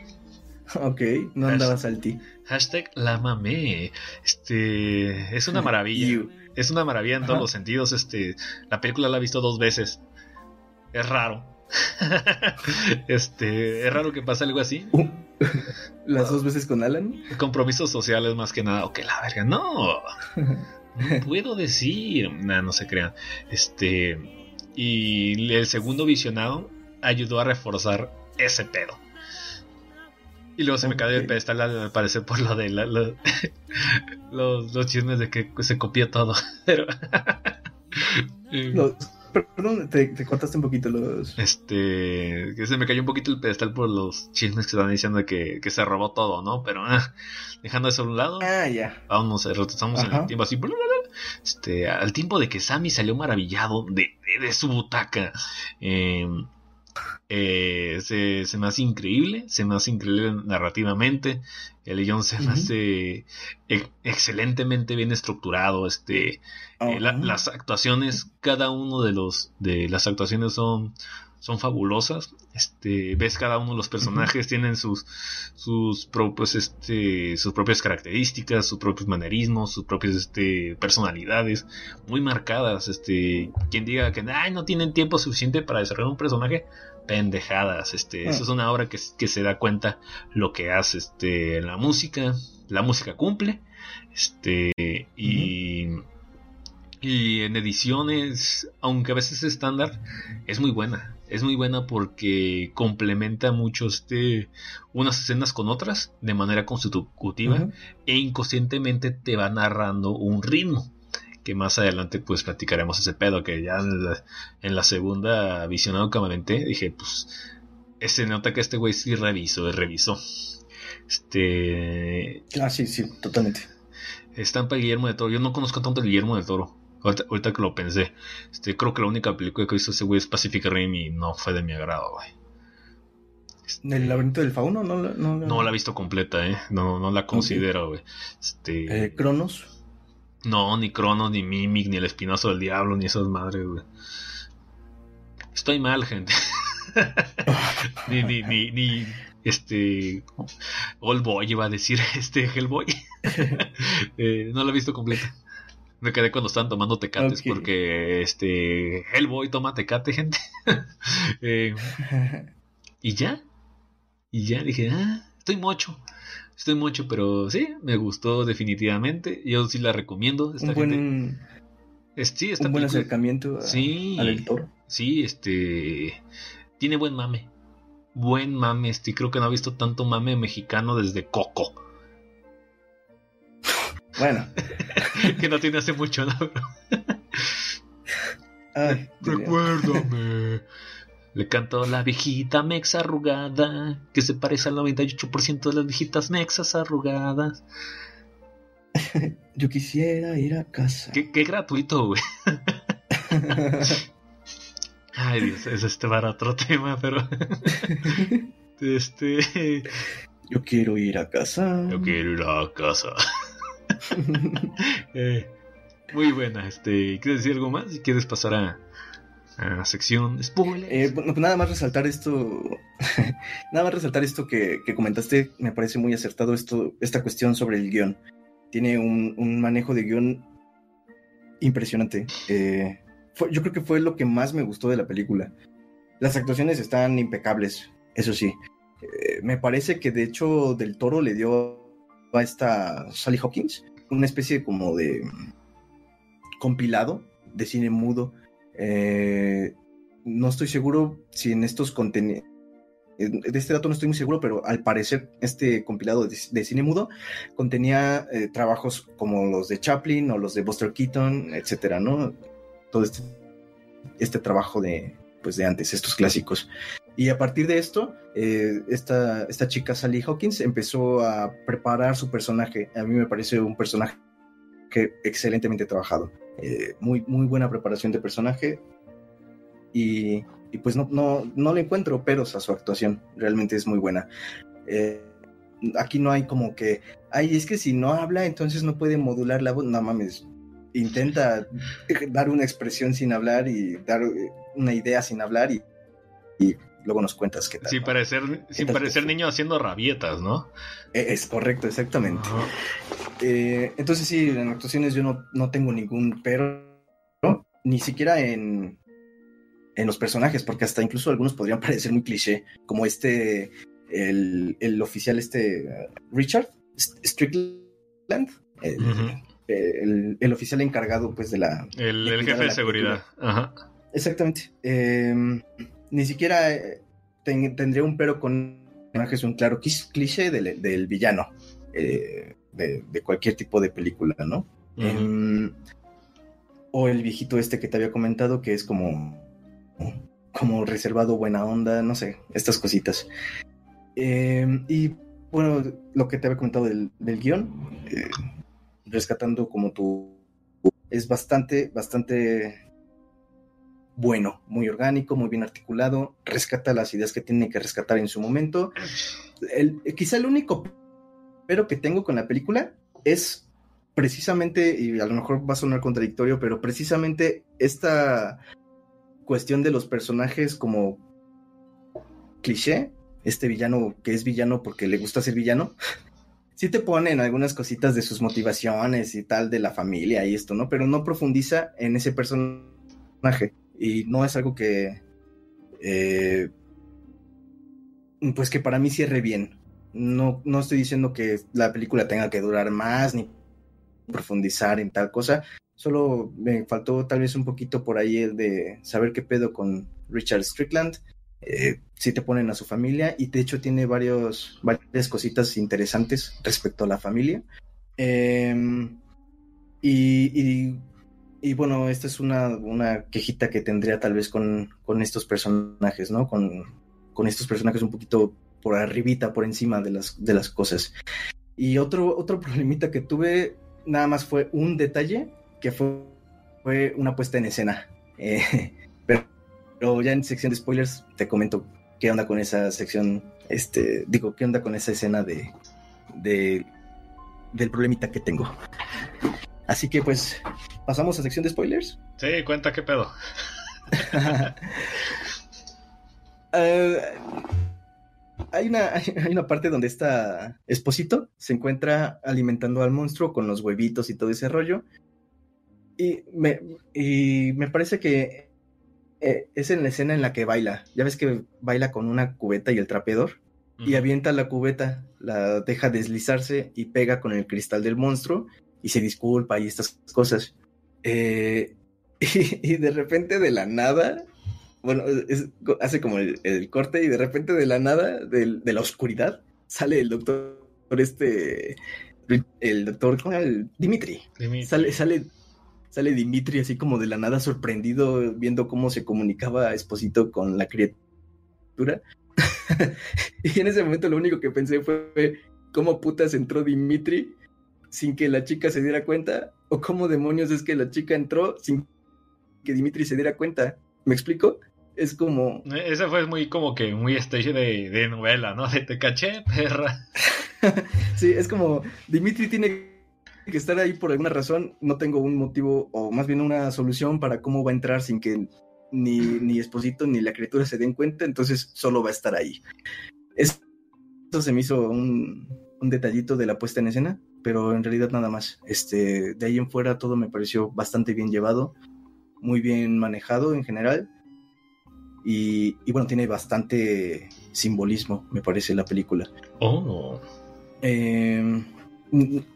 [LAUGHS] Ok, no andabas salty. Hashtag la mamé. Este, es una [LAUGHS] maravilla. es una maravilla en todos los sentidos. Este, la película la he visto dos veces. Es raro. [LAUGHS] este, es raro que pase algo así. Uh, ¿Las dos veces con Alan? Compromisos sociales más que nada. Ok, la verga, no. No puedo decir. Nada, no se crean. Este. Y el segundo visionado ayudó a reforzar ese pedo. Y luego se me cayó el pedestal al parecer por lo de [LAUGHS] los, los, chismes de que se copia todo. [LAUGHS] [LAUGHS] Pero. Perdón, te, cortaste un poquito los. Este. Que se me cayó un poquito el pedestal por los chismes que estaban diciendo que, que se robó todo, ¿no? Pero ah, dejando eso a un lado. Ah, ya. Vamos, retrocedamos en el tiempo así. Este, al tiempo de que Sammy salió maravillado de, de, su butaca. Em, eh, se, se, me hace increíble, se me hace increíble narrativamente. El guion se me hace excelentemente bien estructurado. Este, eh, las actuaciones, cada uno de los de las actuaciones son son fabulosas. Este, ves cada uno de los personajes tienen sus sus propios este sus propias características, sus propios manerismos, sus propias este personalidades muy marcadas. Este, quien diga que Ay, no tienen tiempo suficiente para desarrollar un personaje, pendejadas. Este, eso es una obra que, que, se da cuenta lo que hace este la música, la música cumple. Este, y y en ediciones, aunque a veces es estándar, es muy buena. Es muy buena porque complementa mucho este, unas escenas con otras de manera consecutiva e inconscientemente te va narrando un ritmo. Que más adelante pues platicaremos ese pedo que ya en la, segunda visionado que me dije pues se nota que este güey sí revisó, revisó. Este... Ah, sí, sí, totalmente. Estampa Guillermo de Toro. Yo no conozco tanto a Guillermo de Toro. Ahorita, que lo pensé, este, creo que la única película que hizo ese güey es Pacific Rim y no fue de mi agrado, güey. Este, ¿El laberinto del fauno? No, no, no, la he visto completa, ¿eh? No, no la considero, güey. Este... Eh, ¿Cronos? No, ni Cronos, ni Mimic, ni El Espinazo del Diablo, ni esas madres, güey. Estoy mal, gente. [LAUGHS] ni, ni, ni, ni, este. Old Boy iba a decir, [LAUGHS] este Hellboy. [LAUGHS] eh, no la he visto completa. Me quedé cuando estaban tomando tecates porque este Hellboy toma tecate, [LAUGHS] gente. Eh, [LAUGHS] y ya. Y ya dije, ah, estoy mucho. Estoy mucho, pero sí, me gustó definitivamente. Yo sí la recomiendo. un buen, sí, un buen acercamiento a, sí, al lector. Sí, este. Tiene buen mame. Buen mame. Este, creo que no ha visto tanto mame mexicano desde Coco. Bueno. [LAUGHS] que no tiene hace mucho, ¿no? Ay, Recuérdame. Le cantó la viejita mexa arrugada, que se parece al 98% de las viejitas mexas arrugadas. Yo quisiera ir a casa. Qué, gratuito, güey. [LAUGHS] Ay, Dios, es este para otro tema, pero. [LAUGHS] este. Yo quiero ir a casa. Yo quiero ir a casa. [LAUGHS] Eh, muy buena. Este, ¿Quieres decir algo más? Quieres pasar a, a sección spoilers. Eh, pues nada más resaltar esto. [LAUGHS] nada más resaltar esto que, comentaste. Me parece muy acertado esto, esta cuestión sobre el guion. Tiene un, manejo de guion impresionante. Eh, yo creo que fue lo que más me gustó de la película. Las actuaciones están impecables, eso sí. me parece que de hecho Del Toro le dio a esta Sally Hawkins una especie como de compilado de cine mudo. Eh, no estoy seguro si en estos contenidos de este dato no estoy muy seguro, pero al parecer este compilado de, cine mudo contenía eh, trabajos como los de Chaplin o los de Buster Keaton, etcétera, ¿no? Todo este, este trabajo de, pues de antes, estos clásicos. Y a partir de esto, eh, esta, esta chica Sally Hawkins empezó a preparar su personaje. A mí me parece un personaje que excelentemente trabajado. Eh, muy, muy buena preparación de personaje. Y y pues no, no, no le encuentro peros a su actuación, realmente es muy buena. Eh, aquí no hay como que, ay, es que si no habla, entonces no puede modular la voz, no mames, intenta [LAUGHS] dar una expresión sin hablar y dar una idea sin hablar y, y luego nos cuentas qué tal. Sin parecer, sin parecer niño haciendo rabietas, ¿no? E, es correcto, exactamente. Eh, entonces sí, en actuaciones yo no, no tengo ningún pero, ni siquiera en, en los personajes, porque hasta incluso algunos podrían [LAUGHS] parecer muy cliché, como este, el, el oficial este, Richard Strickland, el, el, oficial encargado pues de la... El, jefe de, seguridad. Exactamente. Em, ni siquiera eh, tendría un pero con personajes un claro cliché del, del villano eh, de, de, cualquier tipo de película, ¿no? Em, o el viejito este que te había comentado, que es como como reservado, buena onda, no sé, estas cositas. Em, y bueno, lo que te había comentado del, guion, eh, rescatando como tu... Es bastante, bastante bueno, muy orgánico, muy bien articulado, rescata las ideas que tiene que rescatar en su momento. El, quizá el único pero que tengo con la película es precisamente, y a lo mejor va a sonar contradictorio, pero precisamente esta cuestión de los personajes como cliché, este villano que es villano porque le gusta ser villano, [LAUGHS] sí te ponen algunas cositas de sus motivaciones y tal de la familia y esto, ¿no? Pero no profundiza en ese personaje y no es algo que, eh, pues que para mí cierre bien. No, no estoy diciendo que la película tenga que durar más ni profundizar en tal cosa, Solo me faltó tal vez un poquito por ahí de saber qué pedo con Richard Strickland. Eh, si te ponen a su familia y de hecho tiene varios, varias cositas interesantes respecto a la familia. Em, y, bueno, esta es una, una, quejita que tendría tal vez con, con estos personajes, ¿no? Con, con, estos personajes un poquito por arribita, por encima de las, de las cosas. Y otro, otro [LAUGHS] problemita que tuve, nada más fue un detalle que fue, fue una puesta en escena. Eh, [LAUGHS] pero, ya en sección de spoilers te comento qué onda con esa sección, este, digo, qué onda con esa escena de, de del problemita que tengo. Así que pues, ¿pasamos a sección de spoilers? Sí, cuenta qué pedo. [LAUGHS] Eh, hay, una, [LAUGHS] hay una parte donde está Esposito se encuentra alimentando al monstruo con los huevitos y todo ese rollo. Y me, y me parece que eh, es en la escena en la que baila. Ya ves que baila con una cubeta y el trapeador. Y avienta la cubeta, la deja deslizarse y pega con el cristal del monstruo y se disculpa y estas cosas. Eh, [LAUGHS] y, de repente de la nada, bueno, hace como el, corte y de repente de la nada, de, la oscuridad, sale el doctor, este, el doctor, el Dimitri. Dimitri. Sale, sale sale Dimitri así como de la nada sorprendido viendo cómo se comunicaba Esposito con la criatura. [LAUGHS] y en ese momento lo único que pensé fue cómo putas entró Dimitri sin que la chica se diera cuenta o cómo demonios es que la chica entró sin que Dimitri se diera cuenta. ¿Me explico? Es como... Ese fue muy como que muy stage de, de novela, ¿no? De te caché, perra. [LAUGHS] sí, es como Dimitri tiene que estar ahí por alguna razón. No tengo un motivo, o más bien una solución para cómo va a entrar sin que ni, ni Esposito ni la criatura se den cuenta, entonces solo va a estar ahí. Esto se me hizo un, un detallito de la puesta en escena, pero en realidad nada más. Este, de ahí en fuera todo me pareció bastante bien llevado, muy bien manejado en general. Y, y bueno, tiene bastante simbolismo, me parece, la película. Oh. Eh,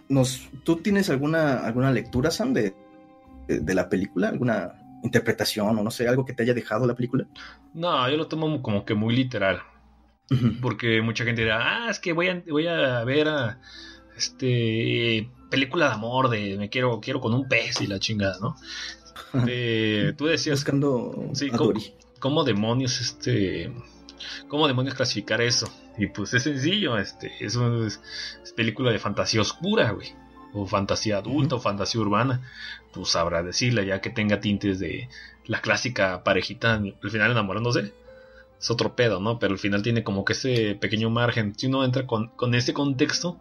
nos, ¿Tú tienes alguna, alguna lectura, Sam, de, de la película? ¿Alguna interpretación o no sé, algo que te haya dejado la película? No, yo lo tomo como que muy literal. Porque mucha gente dirá, ah, es que voy a, voy a ver a este película de amor de me quiero, quiero con un pez y la chingada, ¿no? [LAUGHS] tú decías. Buscando sí, ¿cómo, demonios este. ¿Cómo demonios clasificar eso? Y pues es sencillo, este, es, película de fantasía oscura, güey. O fantasía adulta, o fantasía urbana. Pues sabrá decirle, ya que tenga tintes de la clásica parejita al final enamorándose es otro pedo, ¿no? Pero al final tiene como que ese pequeño margen. Si uno entra con, con ese contexto,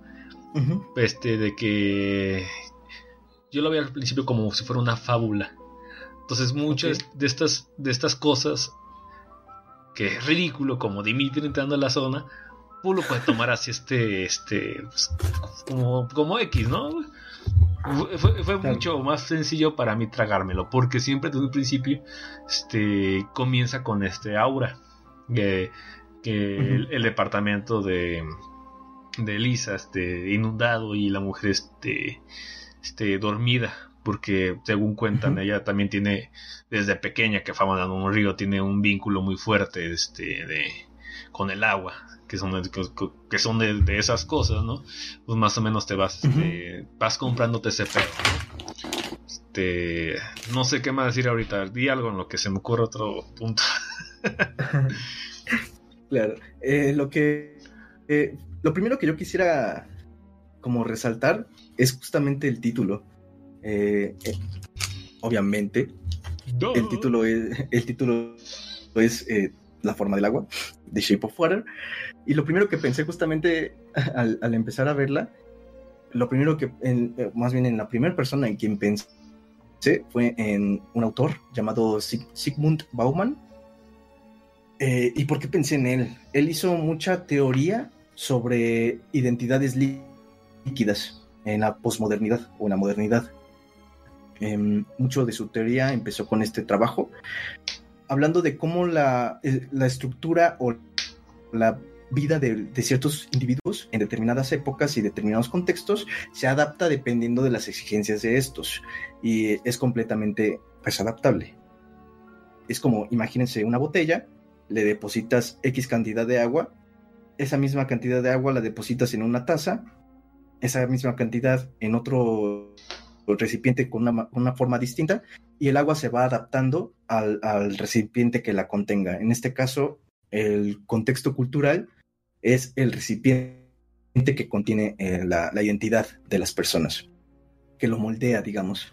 este, de que yo lo veía al principio como si fuera una fábula. Entonces muchas de estas, de estas cosas, que es ridículo, como Dimitri entrando a la zona, uno lo puede tomar así este, este, pues, como, como X, ¿no? Fue, mucho más sencillo para mí tragármelo, porque siempre desde un principio este, comienza con este aura que, el, departamento de, de Elisa este, inundado y la mujer este, este, dormida, porque según cuentan, ella también tiene, desde pequeña que fama dando un río, tiene un vínculo muy fuerte este, de, con el agua, que son, que, son de, esas cosas, ¿no? Pues más o menos te vas, este, vas comprándote ese pedo. Este, no sé qué más decir ahorita, di algo en lo que se me ocurre otro punto. [LAUGHS] claro, eh, lo que, eh, lo primero que yo quisiera como resaltar es justamente el título. Eh, obviamente, el título es, el título es La forma del agua, The Shape of Water. Y lo primero que pensé justamente [LAUGHS] al, empezar a verla, lo primero que, más bien en la primera persona en quien pensé, fue en un autor llamado Sigmund Bauman, eh, ¿Y por qué pensé en él? Él hizo mucha teoría sobre identidades líquidas en la posmodernidad o en la modernidad. Em, mucho de su teoría empezó con este trabajo, hablando de cómo la, eh, estructura o la vida de, ciertos individuos en determinadas épocas y determinados contextos se adapta dependiendo de las exigencias de estos y es completamente pues, adaptable. Es como, imagínense una botella le depositas X cantidad de agua, esa misma cantidad de agua la depositas en una taza, esa misma cantidad en otro recipiente con una, forma distinta y el agua se va adaptando al, recipiente que la contenga. En este caso, el contexto cultural es el recipiente que contiene eh, la, identidad de las personas, que lo moldea, digamos.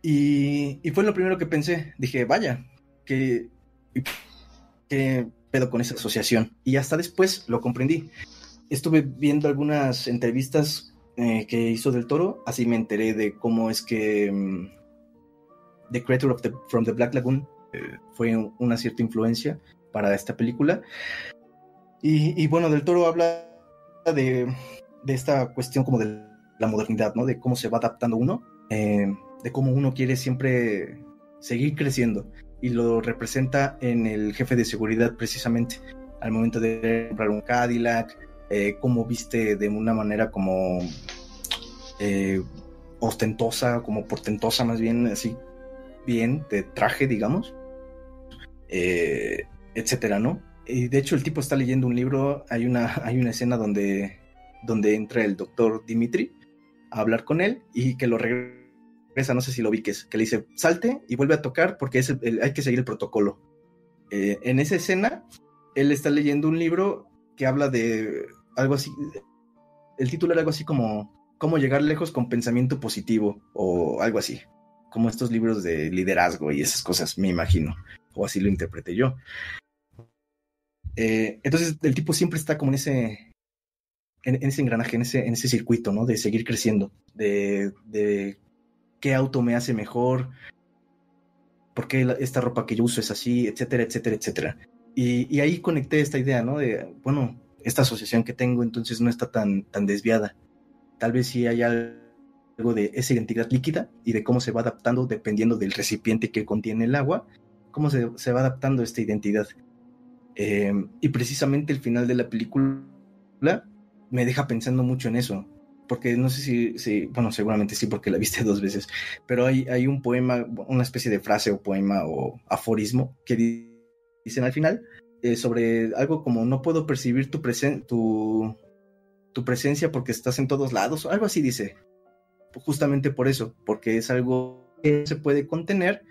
Y, y, fue lo primero que pensé. Dije, vaya, que qué pedo con esa asociación. Y hasta después lo comprendí. Estuve viendo algunas entrevistas eh, que hizo del toro, así me enteré de cómo es que mm, The Creator of the, from the Black Lagoon eh, fue una cierta influencia para esta película. Y, bueno, del toro habla de, de, esta cuestión como de la modernidad, ¿no? De cómo se va adaptando uno, eh, de cómo uno quiere siempre seguir creciendo y lo representa en el jefe de seguridad precisamente al momento de comprar un Cadillac, eh, como viste de una manera como eh, ostentosa, como portentosa más bien, así bien, de traje, digamos, eh, etcétera, ¿no? Y de hecho el tipo está leyendo un libro, hay una, [LAUGHS] hay una escena donde, donde entra el doctor Dimitri a hablar con él y que lo regresa esa no sé si lo vi, que, le dice, salte y vuelve a tocar porque es hay que seguir el protocolo. Eh, en esa escena, él está leyendo un libro que habla de algo así, el título era algo así como Cómo llegar lejos con pensamiento positivo o algo así, como estos libros de liderazgo y esas cosas, me imagino, o así lo interpreté yo. Eh, entonces el tipo siempre está como en ese, en, ese engranaje, en ese, en ese circuito, ¿no? De seguir creciendo, de qué auto me hace mejor, por qué esta ropa que yo uso es así, etcétera, etcétera, etcétera. Y, ahí conecté esta idea, ¿no? De, bueno, esta asociación que tengo entonces no está tan, tan desviada. Tal vez sí hay algo de esa identidad líquida y de cómo se va adaptando dependiendo del recipiente que contiene el agua, cómo se, va adaptando esta identidad. Em, y precisamente el final de la película me deja pensando mucho en eso, porque no sé si, bueno, seguramente sí, porque la viste dos veces, pero hay, hay un poema, una especie de frase o poema o aforismo que dicen al final eh, sobre algo como no puedo percibir tu, tu, tu presencia porque estás en todos lados, algo así dice, justamente por eso, porque es algo que se puede contener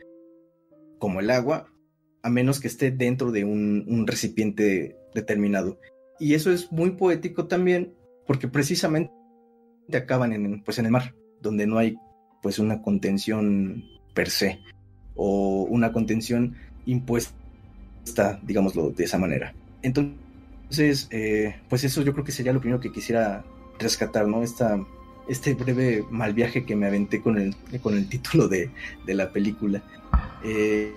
como el agua, a menos que esté dentro de un recipiente determinado. Y eso es muy poético también, porque precisamente acaban en, pues en el mar, donde no hay pues una contención per se, o una contención impuesta, digámoslo de esa manera. Entonces, eh, pues eso yo creo que sería lo primero que quisiera rescatar, ¿no? Esta, este breve mal viaje que me aventé con el, con el título de, de la película. Eh,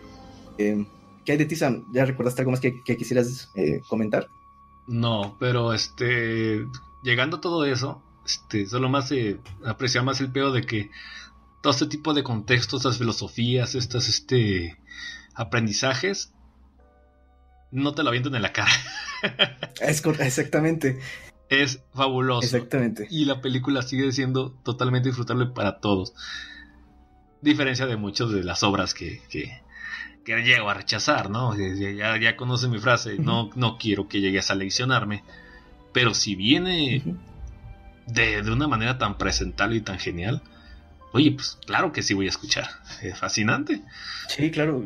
eh, ¿Qué hay de ti, Sam? ¿Ya recordaste algo más que, quisieras comentar? No, pero este, llegando a todo eso, este, solo más se aprecia más el peor de que todo este tipo de contextos, estas filosofías, estos este, aprendizajes, no te lo avientan en la cara. [LAUGHS] es, exactamente. Es fabuloso. Exactamente. Y la película sigue siendo totalmente disfrutable para todos. Diferencia de muchas de las obras que, que llego a rechazar, ¿no? Ya, ya conoce mi frase, no, no quiero que llegues a leccionarme, pero si viene de, una manera tan presentable y tan genial, oye, pues claro que sí voy a escuchar, [LAUGHS] es fascinante. Sí, claro,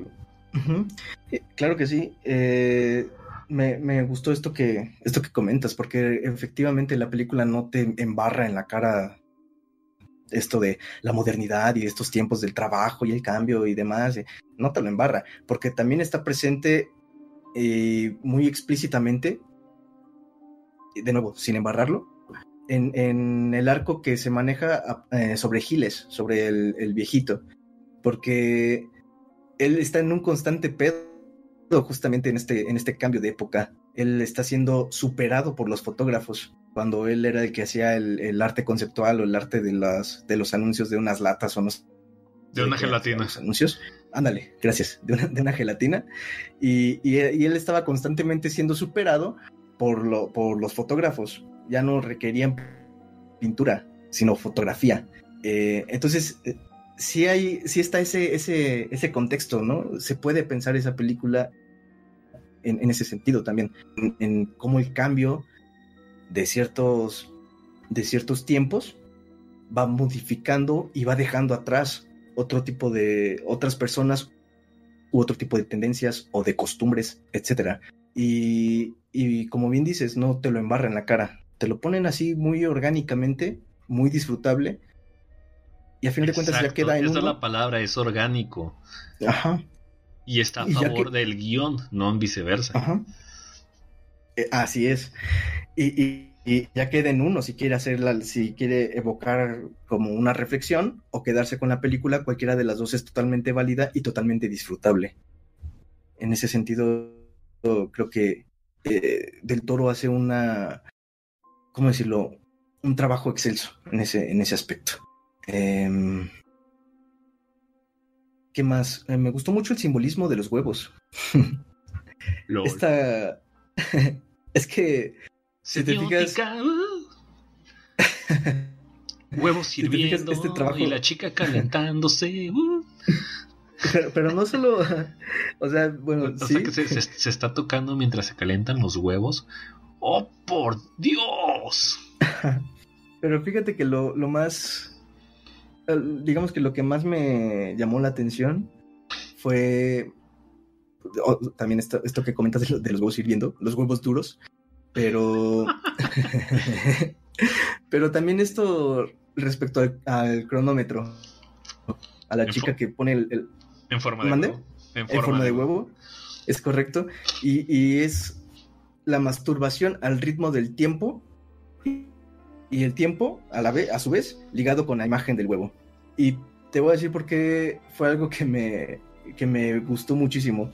claro que sí. Eh, me, me, gustó esto que, esto que comentas, porque efectivamente la película no te embarra en la cara esto de la modernidad y estos tiempos del trabajo y el cambio y demás, eh, no te lo embarra, porque también está presente eh, muy explícitamente, de nuevo, sin embarrarlo, en, el arco que se maneja eh, sobre Giles, sobre el, viejito, porque él está en un constante pedo justamente en este, en este cambio de época. Él está siendo superado por los fotógrafos cuando él era el que hacía el, arte conceptual o el arte de, las, de los anuncios de unas latas o no De una gelatina. anuncios. Ándale, gracias. De una, gelatina. Y, él estaba constantemente siendo superado por, lo, por los fotógrafos. Ya no requerían pintura, sino fotografía. Eh, entonces, eh, sí hay, sí está ese, ese, ese contexto, ¿no? Se puede pensar esa película en, ese sentido también, en cómo el cambio de ciertos, de ciertos tiempos va modificando y va dejando atrás otro tipo de otras personas u otro tipo de tendencias o de costumbres, etcétera. Y, y como bien dices, no te lo embarra en la cara, te lo ponen así muy orgánicamente, muy disfrutable. Y a fin de cuentas ya queda en Esa es la palabra, es orgánico. Ajá. Y está a favor del guion, no en viceversa. Ajá. Eh, así es. Y, ya queda en uno si quiere hacerla, si quiere evocar como una reflexión o quedarse con la película, cualquiera de las dos es totalmente válida y totalmente disfrutable. En ese sentido, creo que eh, Del Toro hace una, ¿cómo decirlo? Un trabajo excelso en ese, en ese aspecto. Em, ¿Qué más? Eh, me gustó mucho el simbolismo de los huevos. [LAUGHS] Esta, [LAUGHS] es que si te fijas [LAUGHS] huevos sirviendo este trabajo... y la chica calentándose. Uh. Pero, no solo, o sea, bueno, o sea que se, está tocando mientras se calentan los huevos. ¡Oh, por Dios! [LAUGHS] Pero fíjate que lo, lo más, digamos que lo que más me llamó la atención fue también esto, esto que comentas de, los huevos hirviendo, los huevos duros, pero... [LAUGHS] pero también esto respecto al, cronómetro, a la chica que pone el... en forma de huevo. En forma, de, huevo. Es correcto. Y, es la masturbación al ritmo del tiempo y el tiempo a la vez, a su vez, ligado con la imagen del huevo. Y te voy a decir por qué fue algo que me, que me gustó muchísimo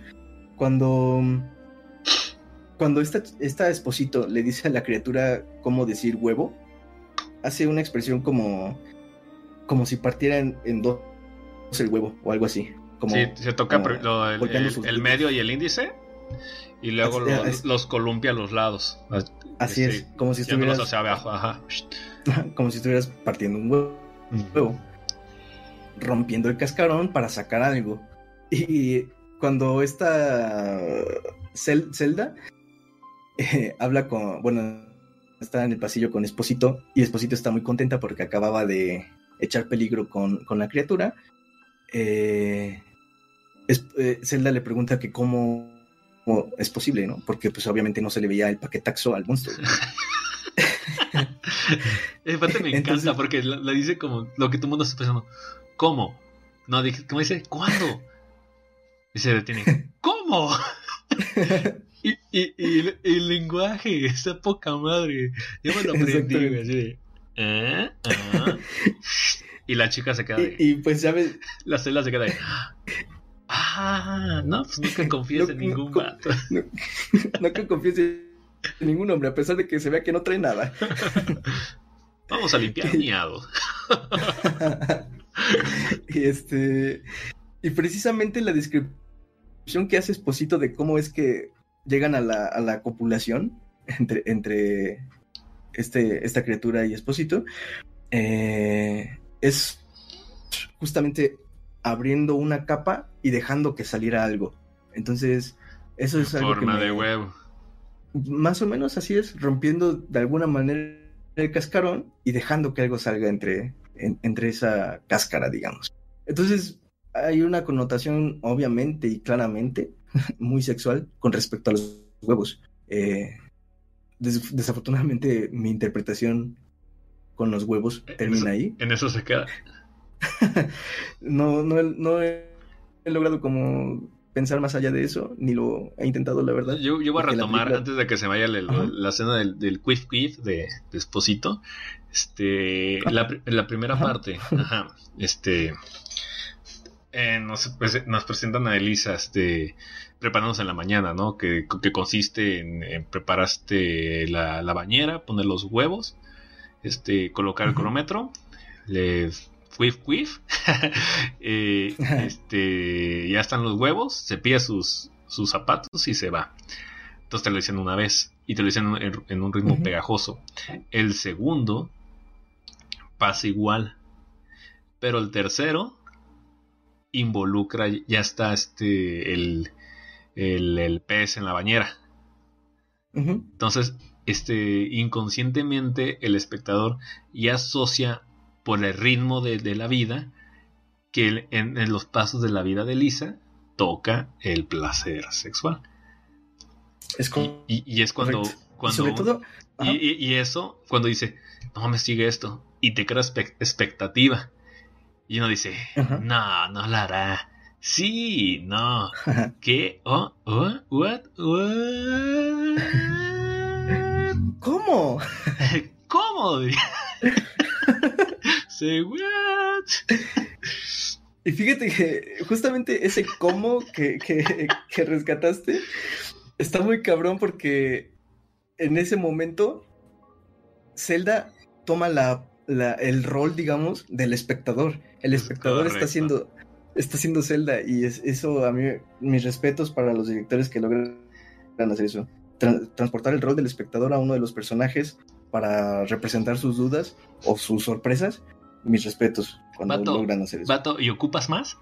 cuando cuando esta, esta esposito le dice a la criatura cómo decir huevo, hace una expresión como como si partiera en, dos el huevo o algo así. Como, sí, se toca el, medio y el índice y luego los, columpia a los lados. Así es, como si estuvieras. hacia abajo, ajá. [LAUGHS] como si estuvieras partiendo un huevo. Rompiendo el cascarón para sacar algo. Y cuando esta Zelda eh, habla con. Bueno, está en el pasillo con Esposito. Y Esposito está muy contenta porque acababa de echar peligro con, con la criatura. Eh, eh, Zelda le pregunta que cómo, es posible, ¿no? Porque pues obviamente no se le veía el paquetaxo al monstruo. [LAUGHS] parte me encanta porque la, dice como lo que todo el mundo está pensando. ¿Cómo? No, ¿cómo dice? ¿Cuándo? Y se detiene. ¿Cómo? [LAUGHS] y, y, y, el, lenguaje, esa poca madre. Yo me lo aprendí, así de. ¿Eh? ¿Ah? [LAUGHS] Y la chica se queda de. Y, pues ya ves. La celda se queda de. Ah, no, pues nunca [LAUGHS] confíes en ningún [LAUGHS] no, vato. nunca confíes en ningún hombre, a pesar de que se vea que no trae nada. [LAUGHS] Vamos a limpiar miado. y este. Y precisamente la descripción que hace Esposito de cómo es que llegan a la, a la copulación entre, entre este, esta criatura y Esposito eh, es justamente abriendo una capa y dejando que saliera algo. Entonces, eso es algo forma de huevo. Más o menos así es, rompiendo de alguna manera el cascarón y dejando que algo salga entre, entre esa cáscara, digamos. Entonces, hay una connotación, obviamente y claramente, [LAUGHS] muy sexual con respecto a los huevos. Eh, desafortunadamente, mi interpretación con los huevos termina ahí. En eso se queda. [LAUGHS] no, no, no he, logrado como pensar más allá de eso, ni lo he intentado, la verdad. Yo, yo voy a retomar, antes de que se vaya la escena del, del quiff quiff de, de Esposito, este, la, la primera parte, ajá, este, eh, nos, nos, presentan a Elisa, este, preparándose en la mañana, ¿no? Que, que consiste en, en preparaste la, la, bañera, poner los huevos, este, colocar el cronómetro, le quiff quiff, [LAUGHS] eh, este, ya están los huevos, se pilla sus, sus zapatos y se va. Entonces te lo dicen una vez y te lo dicen en, un ritmo pegajoso. El segundo pasa igual, pero el tercero involucra, ya está este, el, el, pez en la bañera. Entonces, este, inconscientemente el espectador ya asocia por el ritmo de, la vida, que en, los pasos de la vida de Lisa toca el placer sexual. Es y, es cuando... cuando y, eso, cuando dice, no me sigue esto, y te crea expectativa. Y uno dice, no, no la hará. Sí, no. ¿Qué? Oh, oh, what, what? ¿Cómo? [LAUGHS] ¿Cómo? [LAUGHS] [LAUGHS] Y fíjate que justamente ese cómo que, que, rescataste está muy cabrón porque en ese momento Zelda toma la, el rol, digamos, del espectador. El espectador está haciendo está haciendo Zelda y es, eso a mí mis respetos para los directores que logran hacer eso. transportar el rol del espectador a uno de los personajes para representar sus dudas o sus sorpresas mis respetos cuando logran hacer eso. Vato, ¿y ocupas más?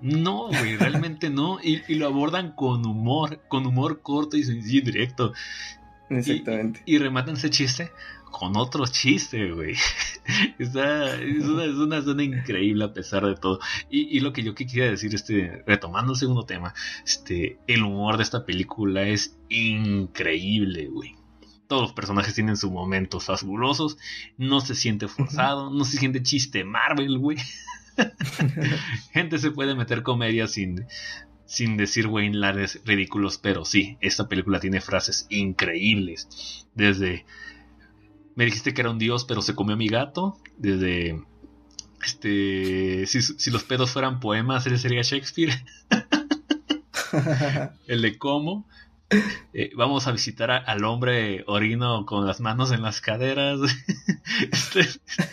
No, güey, realmente no. Y, lo abordan con humor, con humor corto y sencillo y directo. Exactamente. Y, rematan ese chiste con otro chiste, güey. [LAUGHS] Está, es, una, es una zona increíble a pesar de todo. Y, y, lo que yo quería decir, este, retomando el segundo tema, este, el humor de esta película es increíble, güey. Todos los personajes tienen sus momentos fabulosos. No se siente forzado. No se siente chiste Marvel, güey. [LAUGHS] Gente se puede meter comedia sin, sin decir Wayne Lares ridículos, pero sí, esta película tiene frases increíbles. Desde me dijiste que era un dios, pero se comió a mi gato. Desde este si, si los pedos fueran poemas, ese sería Shakespeare. [LAUGHS] El de cómo. [LAUGHS] Eh, vamos a visitar al hombre orino con las manos en las caderas. [LAUGHS] Este,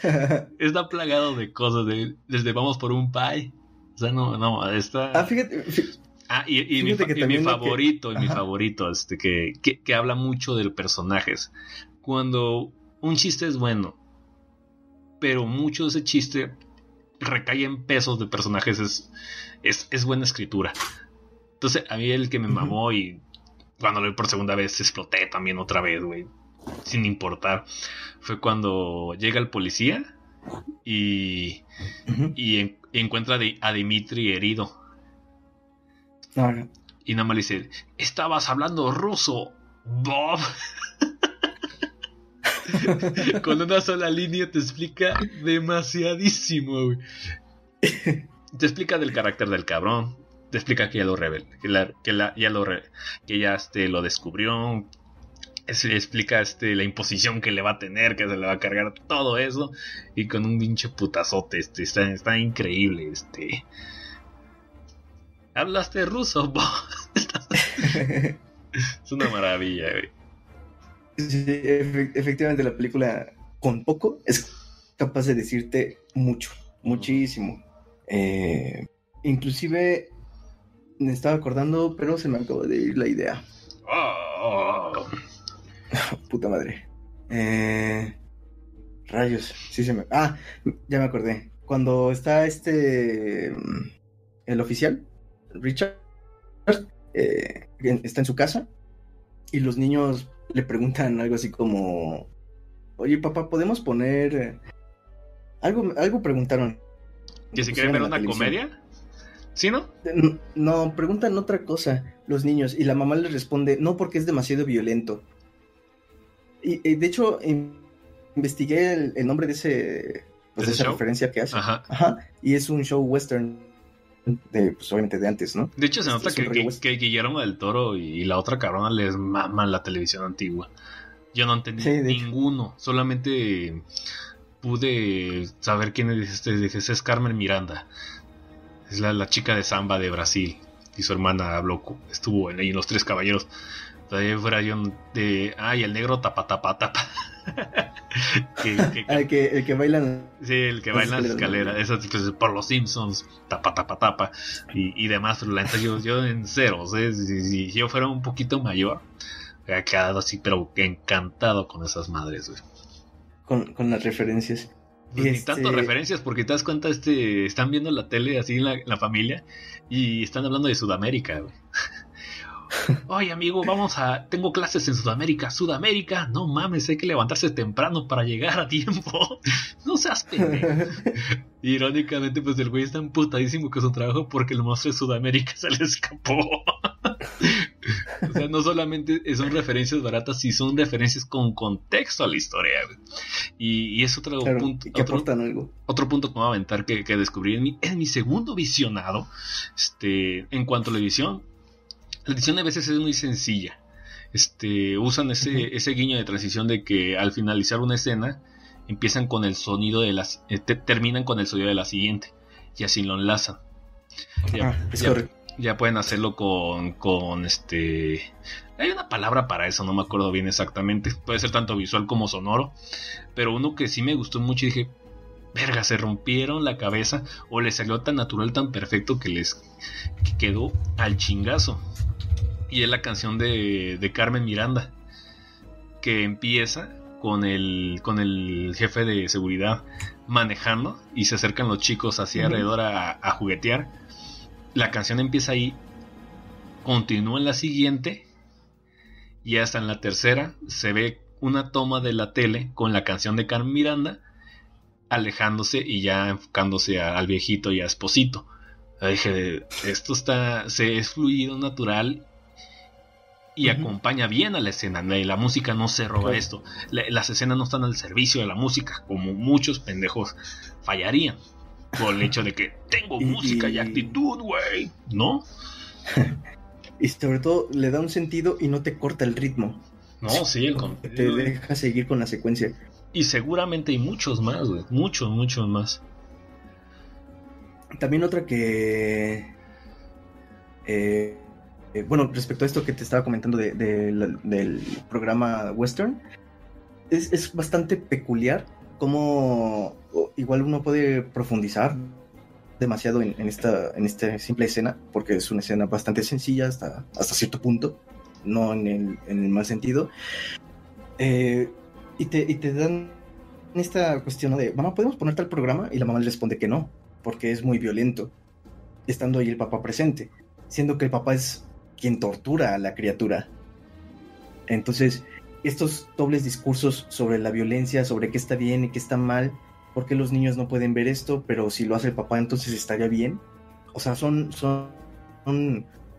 [LAUGHS] está plagado de cosas, desde vamos por un pie. O sea, no, no, está... Ah, fíjate, Ah, y, mi, favorito, y mi favorito, este, que, que, habla mucho de personajes. Cuando un chiste es bueno, pero mucho de ese chiste recae en pesos de personajes, es, es, buena escritura. Entonces, a mí el que me mamó y cuando lo vi por segunda vez exploté también otra vez, güey. Sin importar. Fue cuando llega el policía y, y encuentra a Dimitri herido y nada más le dice, estabas hablando ruso, Bob. [LAUGHS] Con una sola línea te explica demasiadísimo, güey. Te explica del carácter del cabrón. Te explica que ya lo revel, que, ya lo que ya este, lo descubrió. Se explica este, la imposición que le va a tener, que se le va a cargar todo eso. Y con un pinche putazote. Este, está, está increíble. Este hablaste ruso, [LAUGHS] es una maravilla, efectivamente la película con poco es capaz de decirte mucho, muchísimo. Eh, inclusive me estaba acordando, pero se me acabó de ir la idea. Oh. Puta madre. Eh, rayos, sí se me... Ah, ya me acordé. Cuando está este... El oficial Richard eh, está en su casa y los niños le preguntan algo así como, oye papá, ¿podemos poner... Eh, algo, algo preguntaron. ¿Que si quieren ver una comedia? ¿Sí, no? no? preguntan otra cosa los niños y la mamá les responde, no porque es demasiado violento. Y, de hecho, investigué el, nombre de ese, pues, esa referencia que hace. Ajá. Y es un show western de, pues obviamente de antes, ¿no? De hecho, se nota que, que, Guillermo del Toro y, la otra cabrona les maman la televisión antigua. Yo no entendí ninguno, solamente pude saber quién es este. Es Carmen Miranda, es la, chica de samba de Brasil y su hermana habló, estuvo en, en Los Tres Caballeros. Todavía fuera yo de. Ay, el negro tapa, tapa, tapa. que, el, que, el que baila. Sí, el que baila en la escalera. Pues, por los Simpsons, tapa, tapa, tapa. Y, y demás. Pero la neta, yo, yo en ceros. ¿eh? Si, yo fuera un poquito mayor, hubiera quedado así, pero encantado con esas madres, Con, con las referencias. Pues ni este tanto referencias, porque te das cuenta, este, están viendo la tele así en la, en la familia y están hablando de Sudamérica, güey. [LAUGHS] Oye, amigo, vamos a. Tengo clases en Sudamérica. Sudamérica, no mames, hay que levantarse temprano para llegar a tiempo. [LAUGHS] no seas pendejo. [LAUGHS] Irónicamente, pues el güey está emputadísimo con su trabajo porque el monstruo de Sudamérica se le escapó. O sea, no solamente son referencias baratas, sino son referencias con contexto a la historia. Y, es otro punto. Que otro, algo. Otro punto que me voy a aventar que, descubrí en mi, en mi segundo visionado. Este, en cuanto a la edición, la edición a veces es muy sencilla. Este, usan ese, ese guiño de transición de que al finalizar una escena empiezan con el sonido de las eh, terminan con el sonido de la siguiente y así lo enlazan. Ya, ah, ya, pueden hacerlo con, con este hay una palabra para eso, no me acuerdo bien exactamente. Puede ser tanto visual como sonoro. Pero uno que sí me gustó mucho y dije, verga, se rompieron la cabeza o les salió tan natural, tan perfecto que les que quedó al chingazo y es la canción de, Carmen Miranda, que empieza con el, con el jefe de seguridad manejando y se acercan los chicos hacia alrededor a, juguetear. La canción empieza ahí, continúa en la siguiente y hasta en la tercera se ve una toma de la tele con la canción de Carmen Miranda alejándose y ya enfocándose al viejito y a Esposito. Dije, esto está, se es fluido, natural y acompaña bien a la escena. La música no se roba esto. las escenas no están al servicio de la música, como muchos pendejos fallarían. Por el hecho de que tengo música y, actitud, güey. ¿No? [LAUGHS] y sobre todo le da un sentido y no te corta el ritmo. No, sí, el Te deja seguir con la secuencia. Y seguramente hay muchos más, güey. Muchos, muchos más. También otra que. Eh, eh, bueno, respecto a esto que te estaba comentando del programa Western, es, bastante peculiar cómo igual uno puede profundizar demasiado en, esta, en esta simple escena, porque es una escena bastante sencilla hasta, hasta cierto punto, no en el, en mal sentido. Eh, y, te, y te dan esta cuestión de, mamá, ¿podemos ponerte al programa? Y la mamá le responde que no, porque es muy violento, estando ahí el papá presente, siendo que el papá es quien tortura a la criatura. Entonces, estos dobles discursos sobre la violencia, sobre qué está bien y qué está mal, por qué los niños no pueden ver esto, pero si lo hace el papá entonces estaría bien. O sea, son, son,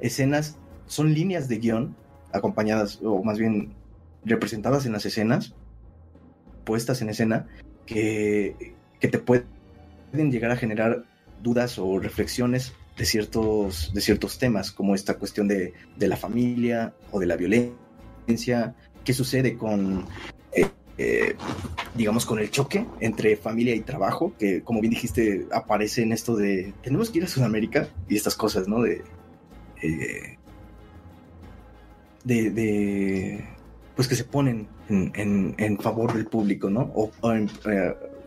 escenas, son líneas de guion acompañadas, o más bien representadas en las escenas, puestas en escena, que, que te pueden llegar a generar dudas o reflexiones de ciertos, de ciertos temas, como esta cuestión de, de la familia o de la violencia, qué sucede con, eh, eh, digamos, con el choque entre familia y trabajo, que como bien dijiste, aparece en esto de, tenemos que ir a Sudamérica y estas cosas, ¿no? De, eh, de, pues que se ponen en, en, favor del público, ¿no? O,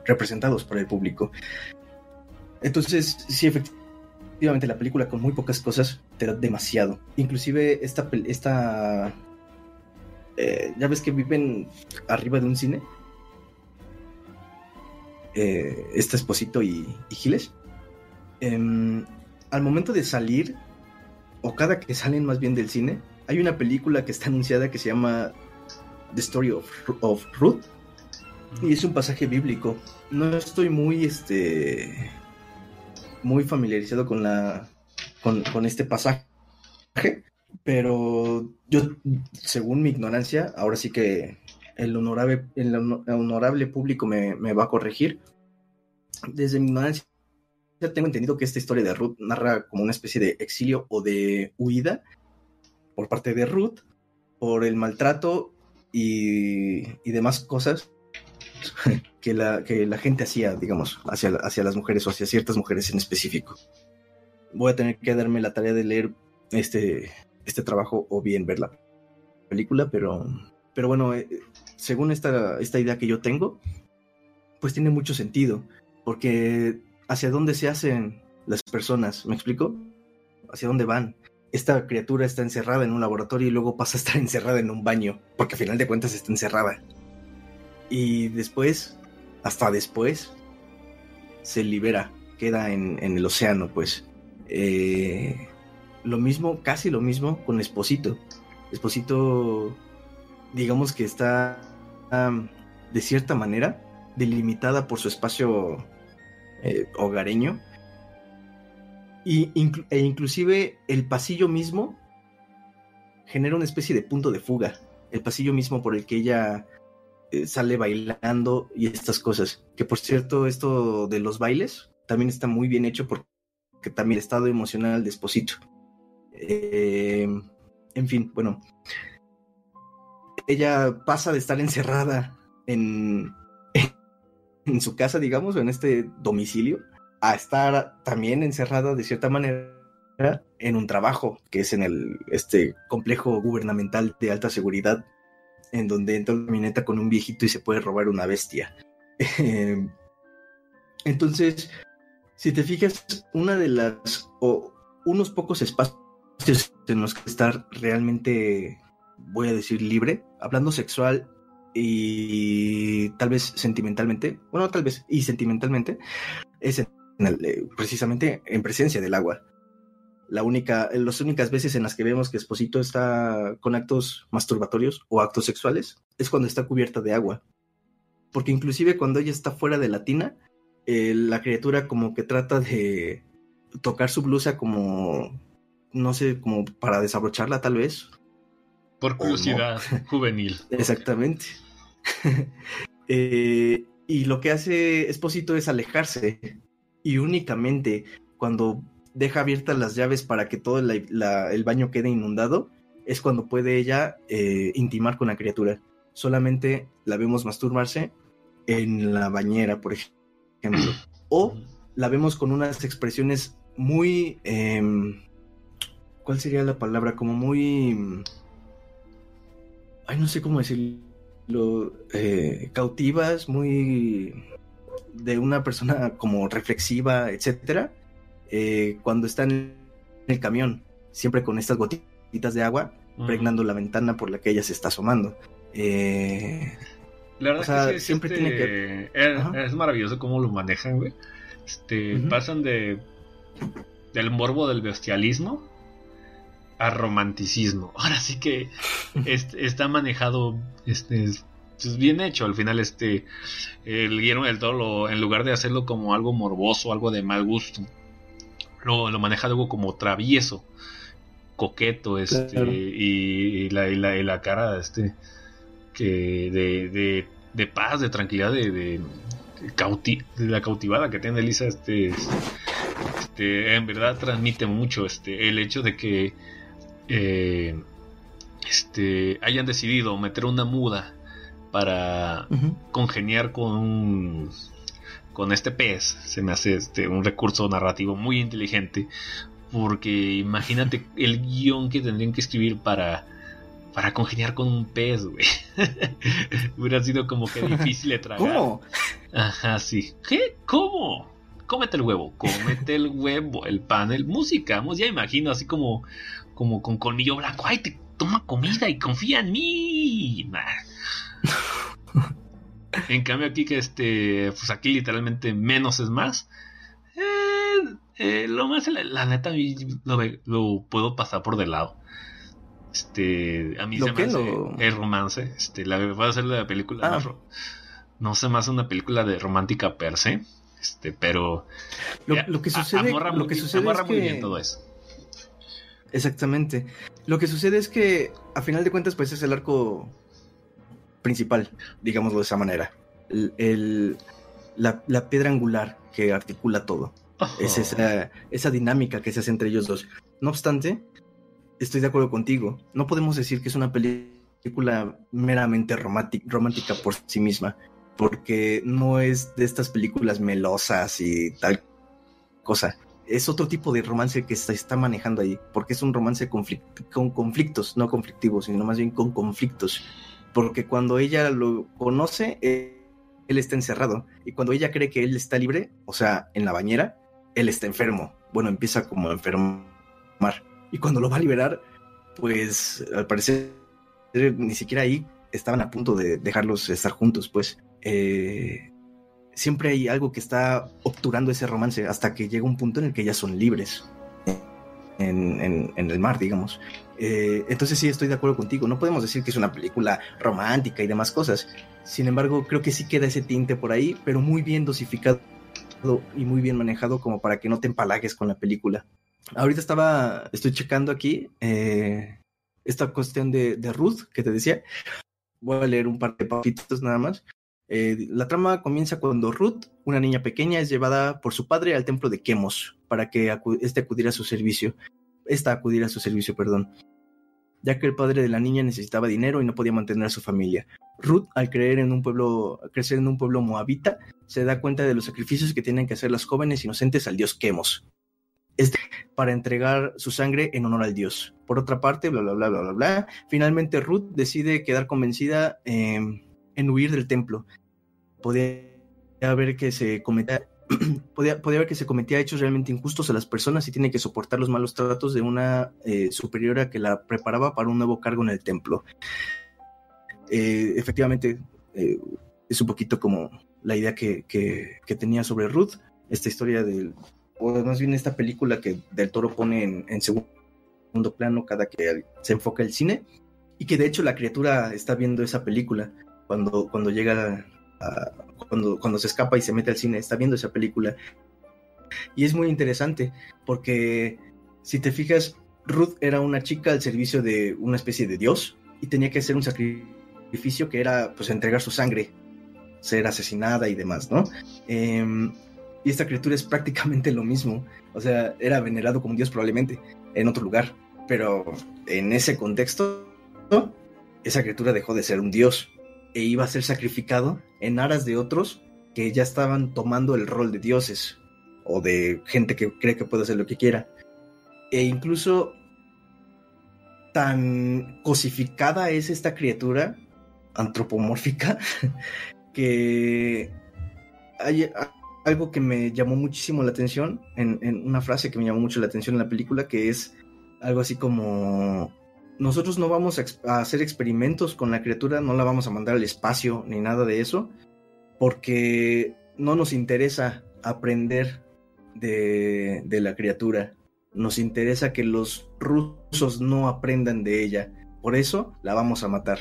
representados por el público. Entonces, sí, efectivamente, la película con muy pocas cosas te da demasiado. Inclusive esta, esta eh, ya ves que viven arriba de un cine. Este Esposito y, Giles. Em, al momento de salir, o cada que salen más bien del cine, hay una película que está anunciada que se llama The Story of, of Ruth. Y es un pasaje bíblico. No estoy muy este muy familiarizado con la con, con este pasaje pero yo, según mi ignorancia, ahora sí que el honorable, el honorable público me, va a corregir. Desde mi ignorancia, ya tengo entendido que esta historia de Ruth narra como una especie de exilio o de huida por parte de Ruth por el maltrato y, demás cosas [LAUGHS] que la, que la gente hacía, digamos, hacia, hacia las mujeres o hacia ciertas mujeres en específico. Voy a tener que darme la tarea de leer este, este trabajo o bien ver la película, pero, pero bueno, eh, según esta, esta idea que yo tengo, pues tiene mucho sentido, porque hacia dónde se hacen las personas, ¿me explico? ¿Hacia dónde van? Esta criatura está encerrada en un laboratorio y luego pasa a estar [LAUGHS] encerrada en un baño, porque al final de cuentas está encerrada. Y después, hasta después, se libera, queda en, en el océano, pues. Eh, lo mismo, casi lo mismo con Esposito. Esposito, digamos que está de cierta manera delimitada por su espacio eh, hogareño. Y, e inclusive el pasillo mismo genera una especie de punto de fuga. El pasillo mismo por el que ella eh, sale bailando y estas cosas. Que por cierto, esto de los bailes también está muy bien hecho porque también el estado emocional de Esposito eh, en fin, bueno. Ella pasa de estar encerrada en, [LAUGHS] en su casa, digamos, o en este domicilio, a estar también encerrada de cierta manera en un trabajo, que es en el este complejo gubernamental de alta seguridad, en donde entra una camioneta con un viejito y se puede robar una bestia. Eh, entonces, si te fijas, una de las o unos pocos espacios tenemos que estar realmente, voy a decir, libre, hablando sexual y tal vez sentimentalmente, bueno, tal vez y sentimentalmente, es eh, precisamente en presencia del agua. La única, las únicas veces en las que vemos que Esposito está con actos masturbatorios o actos sexuales es cuando está cubierta de agua. Porque inclusive cuando ella está fuera de la tina, eh, la criatura como que trata de tocar su blusa como no sé, como para desabrocharla tal vez. Por curiosidad [LAUGHS] juvenil. Exactamente. [LAUGHS] Eh, y lo que hace Esposito es alejarse. Y únicamente cuando deja abiertas las llaves para que todo el baño quede inundado, es cuando puede ella eh, intimar con la criatura. Solamente la vemos masturbarse en la bañera, por ejemplo. O la vemos con unas expresiones muy em, ¿Cuál sería la palabra? Como muy... Ay, no sé cómo decirlo. Eh, cautivas, muy... de una persona como reflexiva, etcétera. eh, cuando está en el camión, siempre con estas gotitas de agua, pregnando la ventana por la que ella se está asomando. Eh, la verdad es que siempre tiene que... Es, maravilloso cómo lo manejan, güey. Este, Pasan de del morbo del bestialismo a romanticismo. [LAUGHS] Ahora sí que está manejado, este, es, bien hecho. Al final, este, el Guillermo del Toro, en lugar de hacerlo como algo morboso, algo de mal gusto, lo, lo maneja algo como travieso, coqueto, este, y, la, y, la, y, la, cara, este, que de, de, de paz, de tranquilidad, de, de, de la cautivada que tiene Elisa, este, este, en verdad transmite mucho, este, el hecho de que eh, este, hayan decidido meter una muda para congeniar con con este pez se me hace este un recurso narrativo muy inteligente porque imagínate [LAUGHS] el guion que tendrían que escribir para para congeniar con un pez, güey. [LAUGHS] Hubiera sido como que difícil de tragar. ¿Cómo? Ajá, sí. ¿Qué? ¿Cómo? Cómete el huevo, cómete el huevo, el pan, el música. Ya imagino así como como con colmillo blanco. Ay, te toma comida y confía en mí. en cambio aquí que este, pues aquí literalmente menos es más. Eh, eh, lo más, la, neta, lo, lo, puedo pasar por de lado. Este, a mí se me hace el romance. Este, la voy a hacer la película. Ah. No, no se me hace una película de romántica per se. Este, pero lo, que sucede, lo que sucede es muy bien todo eso. Exactamente. Lo que sucede es que, a final de cuentas, pues es el arco principal, digámoslo de esa manera. El, la, piedra angular que articula todo. Es esa, esa dinámica que se hace entre ellos dos. No obstante, estoy de acuerdo contigo. No podemos decir que es una película meramente romántica por sí misma, porque no es de estas películas melosas y tal cosa es otro tipo de romance que se está manejando ahí, porque es un romance con conflictos, no conflictivos, sino más bien con conflictos. Porque cuando ella lo conoce, él, está encerrado. Y cuando ella cree que él está libre, o sea, en la bañera, él está enfermo. Bueno, empieza como a enfermar. Y cuando lo va a liberar, pues al parecer ni siquiera ahí estaban a punto de dejarlos estar juntos, pues. Eh, siempre hay algo que está obturando ese romance hasta que llega un punto en el que ya son libres en, el mar, digamos. Eh, entonces sí, estoy de acuerdo contigo. No podemos decir que es una película romántica y demás cosas. Sin embargo, creo que sí queda ese tinte por ahí, pero muy bien dosificado y muy bien manejado como para que no te empalagues con la película. Ahorita estaba, estoy checando aquí eh, esta cuestión de, de Ruth que te decía. Voy a leer un par de papitos nada más. Eh, la trama comienza cuando Ruth, una niña pequeña, es llevada por su padre al templo de Quemos para que este acudiera a su servicio. Esta acudiera a su servicio, perdón. Ya que el padre de la niña necesitaba dinero y no podía mantener a su familia. Ruth, al creer en un pueblo, crecer en un pueblo moabita, se da cuenta de los sacrificios que tienen que hacer las jóvenes inocentes al dios Quemos. Este, para entregar su sangre en honor al dios. Por otra parte, bla, bla, bla, bla, bla, bla. Finalmente Ruth decide quedar convencida em, en huir del templo podía haber que se cometía [CLEARS THROAT] podía, podía que se cometía hechos realmente injustos a las personas y tiene que soportar los malos tratos de una eh, superiora que la preparaba para un nuevo cargo en el templo. Eh, efectivamente, eh, es un poquito como la idea que, tenía sobre Ruth, esta historia del, o más bien esta película que Del Toro pone en, en segundo plano cada que se enfoca el cine, y que de hecho la criatura está viendo esa película cuando, cuando llega cuando, cuando se escapa y se mete al cine, está viendo esa película. Y es muy interesante porque si te fijas, Ruth era una chica al servicio de una especie de dios y tenía que hacer un sacrificio que era pues entregar su sangre, ser asesinada y demás, ¿no? Em, y esta criatura es prácticamente lo mismo, o sea, era venerado como un dios probablemente en otro lugar, pero en ese contexto, esa criatura dejó de ser un dios e iba a ser sacrificado en aras de otros que ya estaban tomando el rol de dioses o de gente que cree que puede hacer lo que quiera. E incluso tan cosificada es esta criatura antropomórfica [LAUGHS] que hay, algo que me llamó muchísimo la atención, en, en, una frase que me llamó mucho la atención en la película, que es algo así como, nosotros no vamos a, hacer experimentos con la criatura, no la vamos a mandar al espacio ni nada de eso, porque no nos interesa aprender de, la criatura, nos interesa que los rusos no aprendan de ella, por eso la vamos a matar.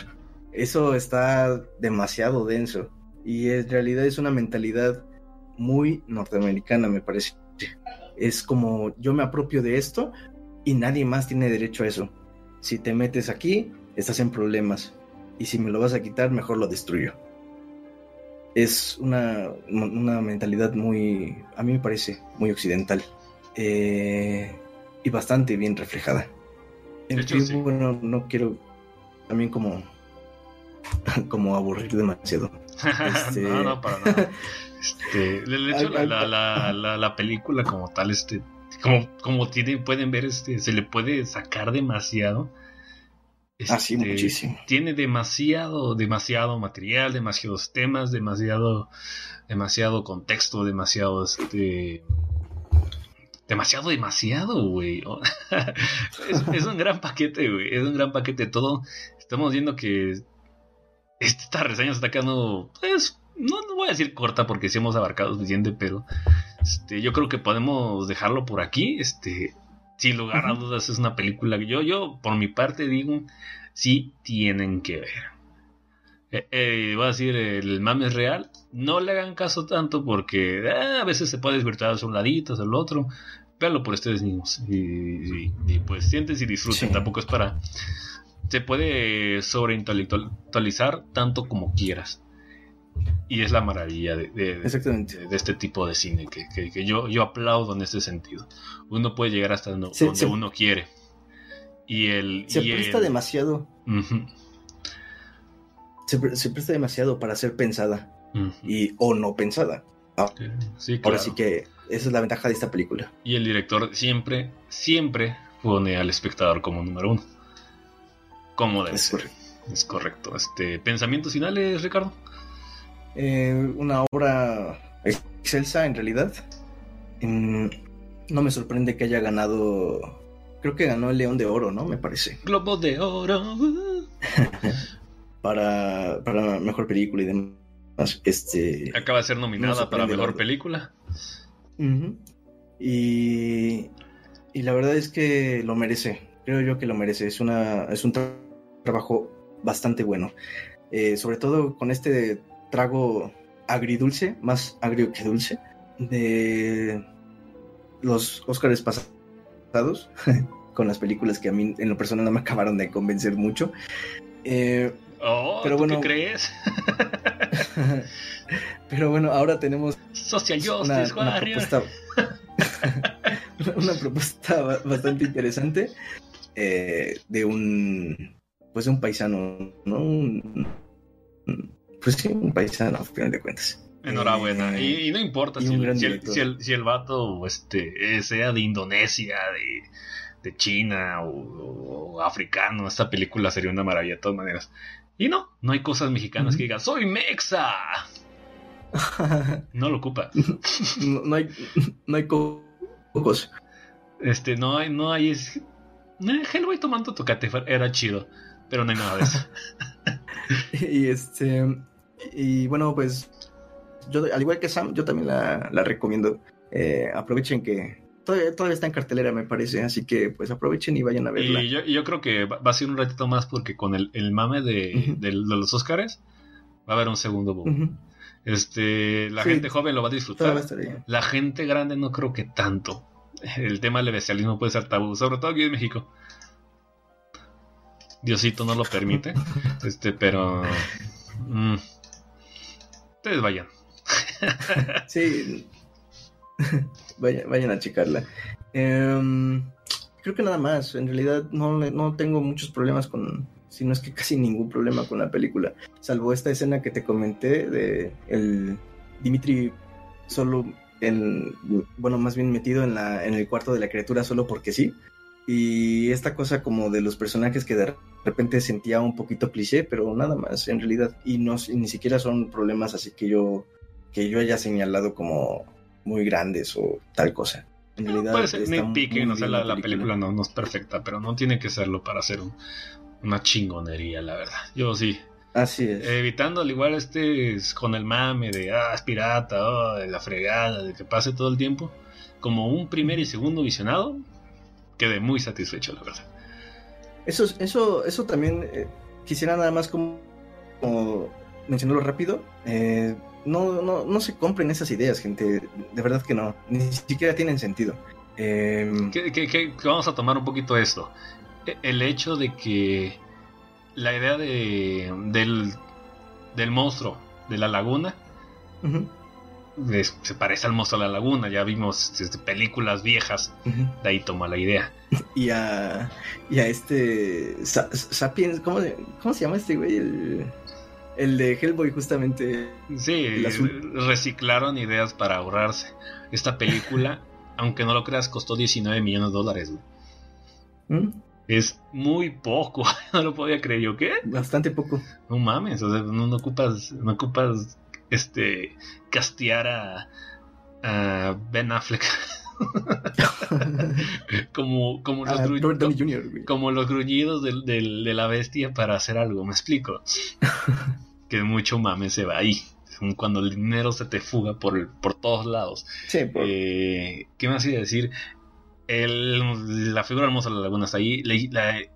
Eso está demasiado denso y en realidad es una mentalidad muy norteamericana, me parece. Es como yo me apropio de esto y nadie más tiene derecho a eso. Si te metes aquí, estás en problemas. Y si me lo vas a quitar, mejor lo destruyo. Es una, mentalidad muy, a mí me parece, muy occidental. Eh, y bastante bien reflejada. En fin, bueno, no quiero también como, [LAUGHS] como aburrir demasiado. [LAUGHS] Este, no, no, para nada. [LAUGHS] Este, de hecho, la, la, la, la, película como tal, este, como, como tienen, pueden ver, este, se le puede sacar demasiado. Así, ah, este, muchísimo. Tiene demasiado, demasiado material, demasiados temas, demasiado, demasiado contexto, demasiado, este, demasiado, demasiado, güey. [LAUGHS] es, un gran paquete, güey. Es un gran paquete. Todo, estamos viendo que esta reseña se está quedando, pues, no, no voy a decir corta porque sí hemos abarcado suficiente, pero este, yo creo que podemos dejarlo por aquí. Este, sin lugar a dudas es una película que yo, yo por mi parte digo, sí tienen que ver. Eh, eh, voy a decir, el mame es real. No le hagan caso tanto porque eh, a veces se puede desvirtuar hacia un ladito, hacia el otro. Véanlo por ustedes mismos. Y, pues siéntense y disfruten. Tampoco es para. Se puede sobreintelectualizar tanto como quieras. Y es la maravilla de, de, este tipo de cine que, yo, yo aplaudo en ese sentido. Uno puede llegar hasta donde uno quiere. Y el, se presta demasiado. se, presta demasiado para ser pensada. y, o no pensada. Ah, sí, Ahora sí que esa es la ventaja de esta película. Y el director siempre, siempre pone al espectador como número uno. Como debe es Correcto. Es correcto. Este, ¿Pensamientos finales, Ricardo? Eh, una obra excelsa en realidad. no me sorprende que haya ganado. Creo que ganó el León de Oro, ¿no? Me parece. [LAUGHS] Globo de Oro. para, para mejor película y demás. Este, Acaba de ser nominada para mejor película. y, y la verdad es que lo merece. Creo yo que lo merece. Es, una, es un trabajo bastante bueno. Eh, sobre todo con este trago agridulce, más agrio que dulce, de los Óscares pasados, [LAUGHS] con las películas que a mí en lo personal no me acabaron de convencer mucho. Eh, oh, pero bueno, ¿qué crees? [LAUGHS] pero bueno, ahora tenemos Social Justice, una, propuesta, [LAUGHS] una propuesta bastante interesante eh, de un pues un paisano, ¿no? Un, pues sí, un paisano, a final de cuentas. Enhorabuena. y, no importa si el, si, el, si, el, vato este, sea de Indonesia, de, China o, africano, esta película sería una maravilla de todas maneras. Y no, no hay cosas mexicanas que digan, soy mexa. [LAUGHS] no lo ocupa. no, hay, no hay cocos. Este, no hay, no hay. Es... Eh, Hellboy tomando tocate era chido, pero no hay nada de eso. [LAUGHS] y este y bueno, pues yo, al igual que Sam, yo también la, recomiendo. Eh, aprovechen que todavía, está en cartelera, me parece, así que pues aprovechen y vayan a verla. Y yo, creo que va, a ser un ratito más porque con el, mame de, los Oscars va a haber un segundo boom. Este, la gente joven lo va a disfrutar. la gente grande no creo que tanto. El tema del bestialismo puede ser tabú, sobre todo aquí en México. Diosito no lo permite. [LAUGHS] este, pero. Mm, ustedes vayan. [LAUGHS] sí. vayan, a checarla. Em, creo que nada más. En realidad no, no tengo muchos problemas con, si no es que casi ningún problema con la película, salvo esta escena que te comenté de el Dimitri solo en, bueno, más bien metido en, la, en el cuarto de la criatura solo porque sí. Y esta cosa como de los personajes que de repente sentía un poquito cliché, pero nada más en realidad. Y no, ni siquiera son problemas así que yo que yo haya señalado como muy grandes o tal cosa. En realidad, puede ser nitpicking, o sea, la, película, no, no, es perfecta, pero no tiene que serlo para hacer una chingonería, la verdad. Yo sí. Así es. evitando al igual este con el mame de, ah, es pirata, oh, de la fregada, de que pase todo el tiempo. Como un primer y segundo visionado, quedé muy satisfecho, la verdad. Eso, eso, eso también eh, quisiera nada más como, mencionarlo rápido. Eh, no, no, no se compren esas ideas, gente. De verdad que no. Ni siquiera tienen sentido. Em, vamos a tomar un poquito esto. E, el hecho de que la idea de, del, del monstruo de la laguna se parece al monstruo de la laguna. Ya vimos desde películas viejas. De ahí toma la idea. [LAUGHS] Y a, y a este Sapiens, ¿cómo, ¿cómo se llama este güey? El, el de Hellboy, justamente. Sí, reciclaron ideas para ahorrarse. Esta película, [LAUGHS] aunque no lo creas, costó 19 millones de dólares. ¿Mm? Es muy poco. [LAUGHS] no lo podía creer yo, ¿qué? Bastante poco. No mames, o sea, no, ocupas, no ocupas este castear a, a Ben Affleck. [LAUGHS] como, como, los como, los gruñidos de la bestia para hacer algo, me explico. [LAUGHS] que mucho mame se va ahí. Cuando el dinero se te fuga por, por todos lados. Eh, ¿Qué me hacía decir? El, la figura hermosa de la laguna está ahí.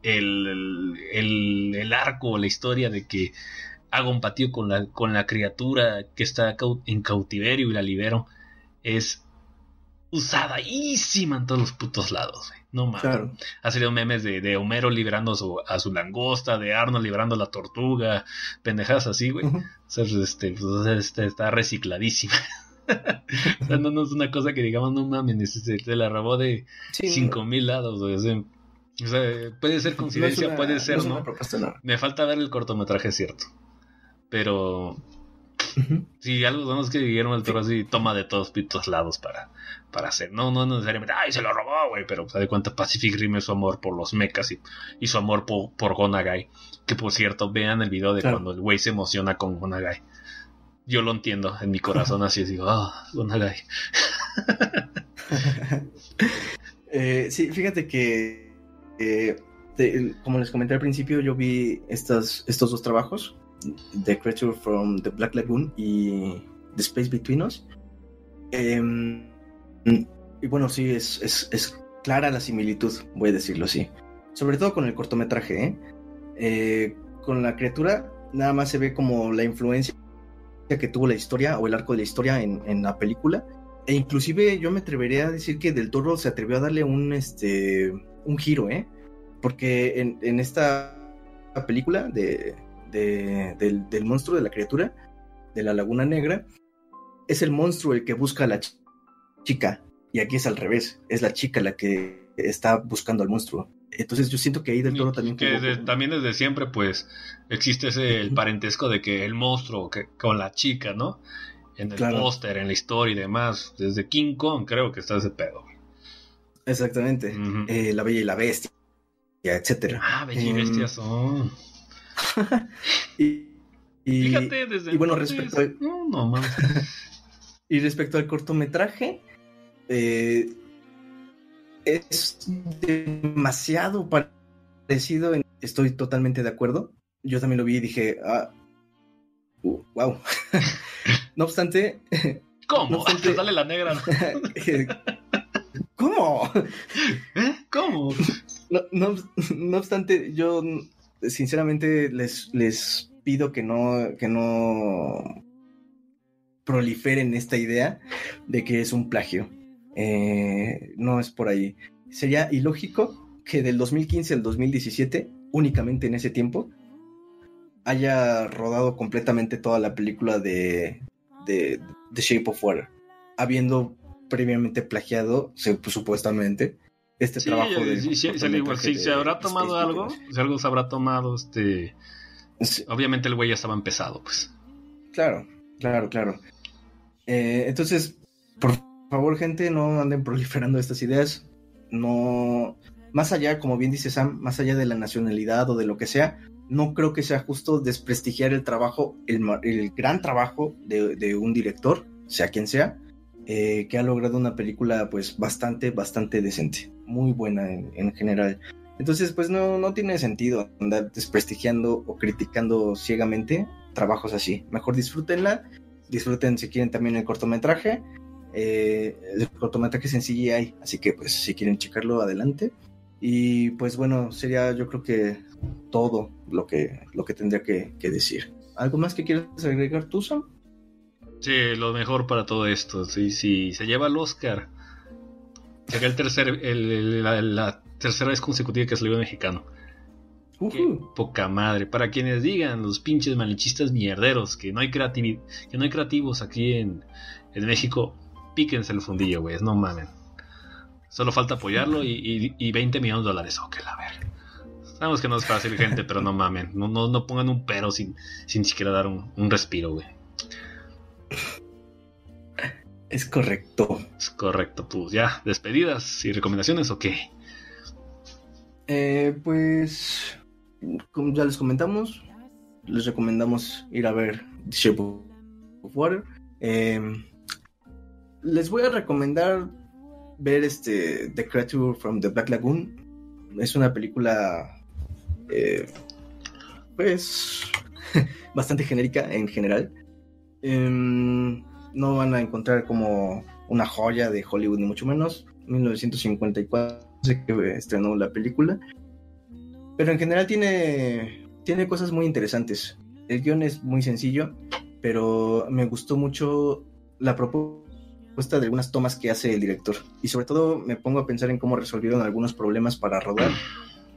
el, el, arco, la historia de que hago un patio con la, con la criatura que está en cautiverio y la libero es usadísima en todos los putos lados, No mames. Ha salido memes de, Homero liberando a su, langosta, de Arnold liberando a la tortuga, pendejadas así, güey. este, pues, este, está recicladísima. [LAUGHS] no, es una cosa que digamos, no mames, se, la robó de cinco mil lados, O sea, puede ser coincidencia, puede ser, ¿no? Me falta ver el cortometraje, cierto. Pero si algo vemos que Guillermo del Toro así toma de todos pitos lados para, para hacer. No, no necesariamente, ay, se lo robó, güey, pero se de cuenta Pacific Rim es su amor por los mechas y, su amor por, por Gonagai. Que por cierto, vean el video de cuando el güey se emociona con Gonagai. Yo lo entiendo en mi corazón, [LAUGHS] así digo, ah, Gonagai. [LAUGHS] eh, sí, fíjate que, eh, como les comenté al principio, yo vi estas, estos dos trabajos The Creature from the Black Lagoon y The Space Between Us. Em, y bueno, sí, es, es, clara la similitud, voy a decirlo así. Sobre todo con el cortometraje. ¿eh? Eh, con la criatura nada más se ve como la influencia que tuvo la historia o el arco de la historia en, la película. E inclusive yo me atrevería a decir que Del Toro se atrevió a darle un, este, un giro, ¿eh? Porque en, en esta película de del, monstruo, de la criatura, de la Laguna Negra, es el monstruo el que busca a la chica. Y aquí es al revés, es la chica la que está buscando al monstruo. Entonces yo siento que ahí del toro también... Que también desde siempre pues existe ese el parentesco de que el monstruo que, con la chica, ¿no? En el póster, en la historia y demás. Desde King Kong creo que está ese pedo. Exactamente. Eh, la Bella y la Bestia, etcétera. Ah, Bella y Bestia em, son. [LAUGHS] y, Fíjate, desde bueno, respecto no, [LAUGHS] y respecto al cortometraje, eh, es demasiado parecido. Estoy totalmente de acuerdo. Yo también lo vi y dije, ah, wow. Uh, [LAUGHS] no obstante. ¿Cómo? No Dale la negra. ¿Cómo? ¿Eh? ¿Cómo? no, obstante, yo sinceramente les, les pido que no, que no proliferen esta idea de que es un plagio. Eh, no es por ahí. Sería ilógico que del 2015 al 2017, únicamente en ese tiempo, haya rodado completamente toda la película de, de The Shape of Water, habiendo previamente plagiado, supuestamente, este trabajo de... Sí, sí, se habrá tomado algo, si algo se habrá tomado, este... Obviamente el güey ya estaba empezado, pues. Claro, claro, claro. Eh, entonces, por favor, gente, no anden proliferando estas ideas. No, más allá, como bien dice Sam, más allá de la nacionalidad o de lo que sea, no creo que sea justo desprestigiar el trabajo, el, gran trabajo de, un director, sea quien sea, eh, que ha logrado una película pues bastante, bastante decente, muy buena en, general. Entonces pues no, no tiene sentido andar desprestigiando o criticando ciegamente trabajos así. Mejor disfrútenla, disfruten si quieren también el cortometraje. Eh, el cortometraje sencillo hay, así que pues si quieren checarlo adelante. Y pues bueno, sería yo creo que todo lo que, lo que tendría que, decir. ¿Algo más que quieras agregar tú, Sam? Sí, lo mejor para todo esto. Sí, sí, se lleva el Oscar. Sería el tercer, el, la, tercera vez consecutiva que salió mexicano. Qué poca madre. Para quienes digan, los pinches malichistas mierderos, que no hay, que no hay creativos aquí en, en México, píquense el fundillo, güey. No mamen. Solo falta apoyarlo y, y, 20 millones de dólares. Ok, la ver. Sabemos que no es fácil, gente, pero no mamen. No, no, pongan un pero sin, sin siquiera dar un, respiro, güey. Es correcto. Es correcto, pues ya, despedidas y recomendaciones o qué? Eh, pues, como ya les comentamos, les recomendamos ir a ver The Shape of Water. Eh, les voy a recomendar ver este The Creature from the Black Lagoon. Es una película eh, pues [LAUGHS] bastante genérica en general. Em, no van a encontrar como una joya de Hollywood, ni mucho menos. 1954 se que estrenó la película. Pero en general tiene, tiene cosas muy interesantes. El guion es muy sencillo, pero me gustó mucho la propuesta de algunas tomas que hace el director. Y sobre todo me pongo a pensar en cómo resolvieron algunos problemas para rodar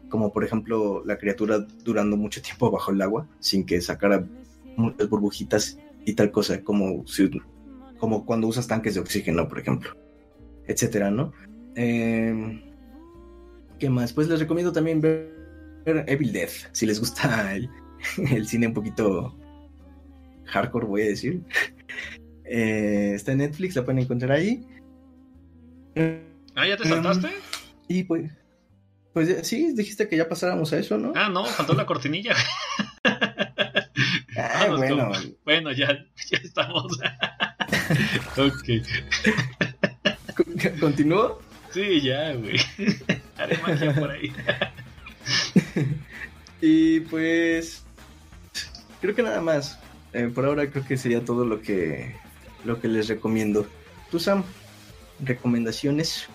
como por ejemplo la criatura durando mucho tiempo bajo el agua sin que sacara muchas burbujitas y tal cosa, como, como cuando usas tanques de oxígeno, por ejemplo, etcétera, ¿no? Em, ¿Qué más? Pues les recomiendo también ver, Evil Death, si les gusta [LAUGHS] el, cine un poquito hardcore, voy a decir. [LAUGHS] Eh, está en Netflix, la pueden encontrar ahí. Ah, ¿ya te saltaste? Em, y pues. Pues sí, dijiste que ya pasáramos a eso, ¿no? Ah, no, faltó la cortinilla. [LAUGHS] ah, bueno. Bueno, ya, ya estamos. [LAUGHS] ok. [LAUGHS] ¿Continúo? Sí, ya, güey. [LAUGHS] Haré magia por ahí. y pues. Creo que nada más. Eh, por ahora creo que sería todo lo que, lo que les recomiendo. ¿Tú, Sam? ¿Recomendaciones?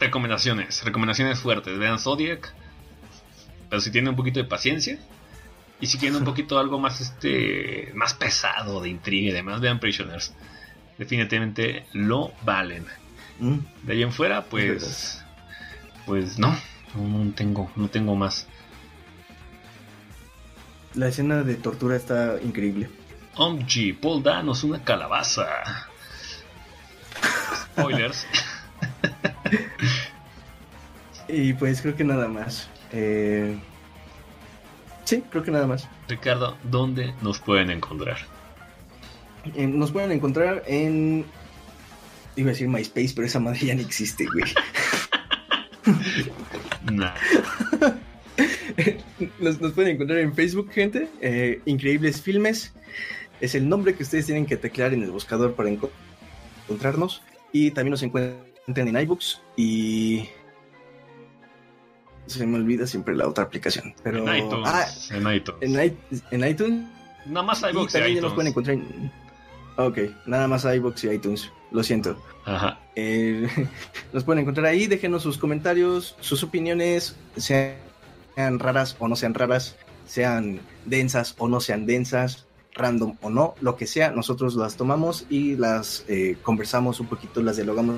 Recomendaciones, recomendaciones fuertes. Vean Zodiac, pero si tienen un poquito de paciencia. Y si quieren un poquito algo más este más pesado de intriga y demás, vean Prisoners. Definitivamente lo valen. Mm. De ahí en fuera, pues. Pues no, no tengo, no tengo más. La escena de tortura está increíble. Omji, Paul danos una calabaza. Spoilers. [LAUGHS] y pues creo que nada más. Eh, sí, creo que nada más. Ricardo, ¿dónde nos pueden encontrar? nos pueden encontrar en. Iba a decir MySpace, pero esa madre ya no existe, güey. [LAUGHS] [LAUGHS] nos, pueden encontrar en Facebook, gente. Eh, Increíbles Filmes. Es el nombre que ustedes tienen que teclear en el buscador para encontrarnos. Y también nos encuentran en iBooks y se me olvida siempre la otra aplicación. Pero, en iTunes. Ah, en iTunes. En, iTunes. Nada más iBooks y, también iTunes. nos pueden encontrar en... Ok, nada más iBooks y iTunes. Lo siento. Ajá. Eh, [LAUGHS] nos pueden encontrar ahí. Déjenos sus comentarios, sus opiniones, sean raras o no sean raras, sean densas o no sean densas random o no, lo que sea, nosotros las tomamos y las eh, conversamos un poquito, las dialogamos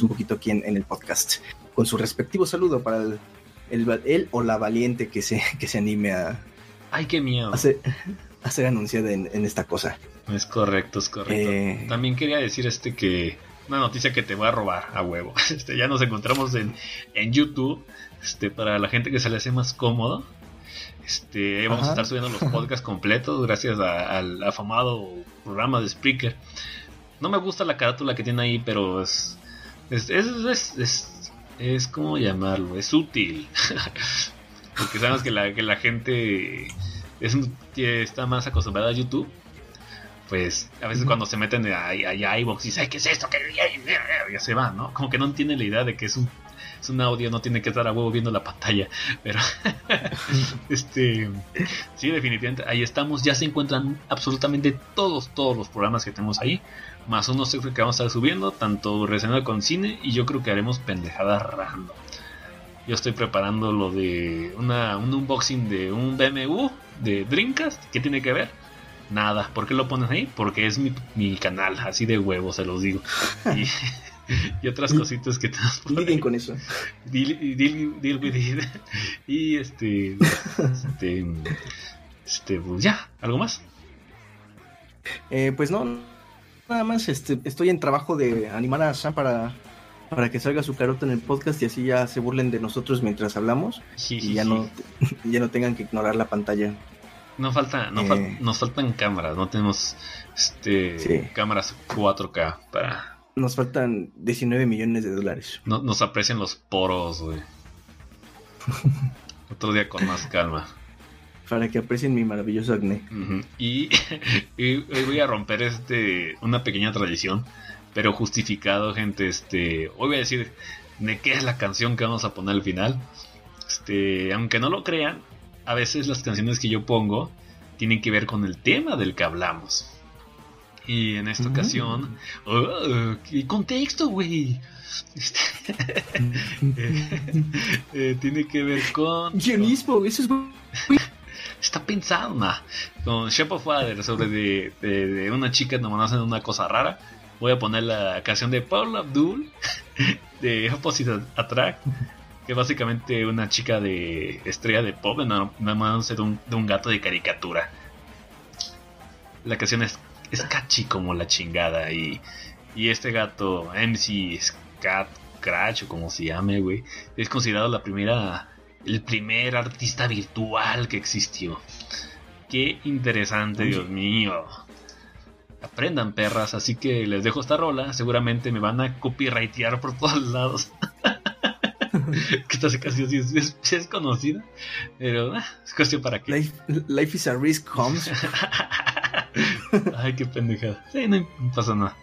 un poquito aquí en, el podcast, con su respectivo saludo para el, él o la valiente que se, [LAUGHS] que se anime a... ¡Ay, qué miedo! A [LAUGHS] ser, anunciada en, esta cosa. Es correcto, es correcto. Eh, También quería decir este que... Una noticia que te voy a robar a huevo. [LAUGHS] Este, ya nos encontramos en, en YouTube. Este, para la gente que se le hace más cómodo. Este, vamos a estar subiendo los podcasts completos gracias al afamado programa de Spreaker. No me gusta la carátula que tiene ahí, pero es, es, es, es, es, como llamarlo, es útil. [LAUGHS] Porque sabemos que la, que la gente es, está más acostumbrada a YouTube. Pues a veces cuando se meten a, a, y dicen, ¿qué es esto? Ya se va, ¿no? Como que no tiene la idea de que es un es un audio, no tiene que estar a huevo viendo la pantalla. [LAUGHS] Pero, [LAUGHS] este, sí, definitivamente, ahí estamos. Ya se encuentran absolutamente todos, todos los programas que tenemos ahí. Más unos que vamos a estar subiendo, tanto relacionado con cine, y yo creo que haremos pendejadas random. Yo estoy preparando lo de una, un unboxing de un BMW de Dreamcast. ¿Qué tiene que ver? Nada. ¿Por qué lo pones ahí? Porque es mi, mi canal, así de huevo, se los digo. [LAUGHS] Y, y otras cositas que tenemos por con eso. Deal, deal, with it. Y este, este, este, pues ya, ¿algo más? Eh, pues no, nada más, este, estoy en trabajo de animar a Sam para, para que salga su carota en el podcast y así ya se burlen de nosotros mientras hablamos y ya no, [LAUGHS] ya no tengan que ignorar la pantalla. No falta, no eh. nos faltan cámaras, no tenemos este cámaras 4K para nos faltan 19 millones de dólares. No, nos aprecian los poros, güey. [LAUGHS] Otro día con más calma. Para que aprecien mi maravilloso acné. [LAUGHS] y, voy a romper este una pequeña tradición, pero justificado, gente. Este, hoy voy a decir de qué es la canción que vamos a poner al final. Este, aunque no lo crean, a veces las canciones que yo pongo tienen que ver con el tema del que hablamos. Y en esta ocasión, oh, ¿qué contexto, güey? [LAUGHS] Eh, tiene que ver con. Guionismo, eso es. Está pensado, ma. Con Shape of Father, sobre de, de, una chica nomás haciendo una cosa rara. Voy a poner la canción de Paul Abdul, [LAUGHS] de Opposite Attract, que básicamente una chica de estrella de pop, enamorándose de un, de un gato de caricatura. La canción es es catchy como la chingada. Y, y este gato, MC Scat Crash, o como se llame, güey, es considerado la primera, el primer artista virtual que existió. Qué interesante, Dios mío. Aprendan perras, así que les dejo esta rola. Seguramente me van a copyrightear por todos lados. [LAUGHS] [LAUGHS] que esta casi es, es, conocida, pero ah, es cuestión para que. Life, life is a risk, Holmes. [LAUGHS] Ay, qué pendejada. Sí, no pasa nada.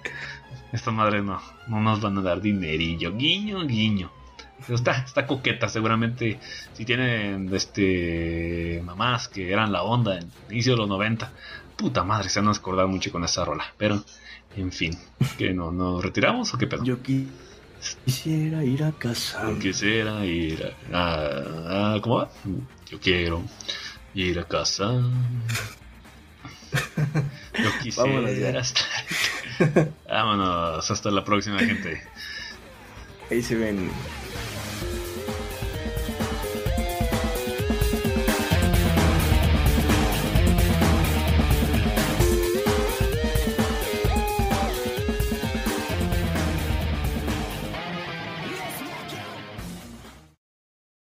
Esta madre no, no nos van a dar dinerillo. Guiño, guiño. Pero está, está coqueta, seguramente. Si tienen este mamás que eran la onda en inicio de los 90, puta madre, se van a acordar mucho con esa rola. Pero, en fin, ¿que no, nos retiramos o qué pedo? Yo quisiera ir a casa. Yo quisiera ir a, a. ¿Cómo va? Yo quiero ir a casa. Yo [LAUGHS] quisiera Vámonos ya. Vámonos, hasta la próxima, gente. Ahí se ven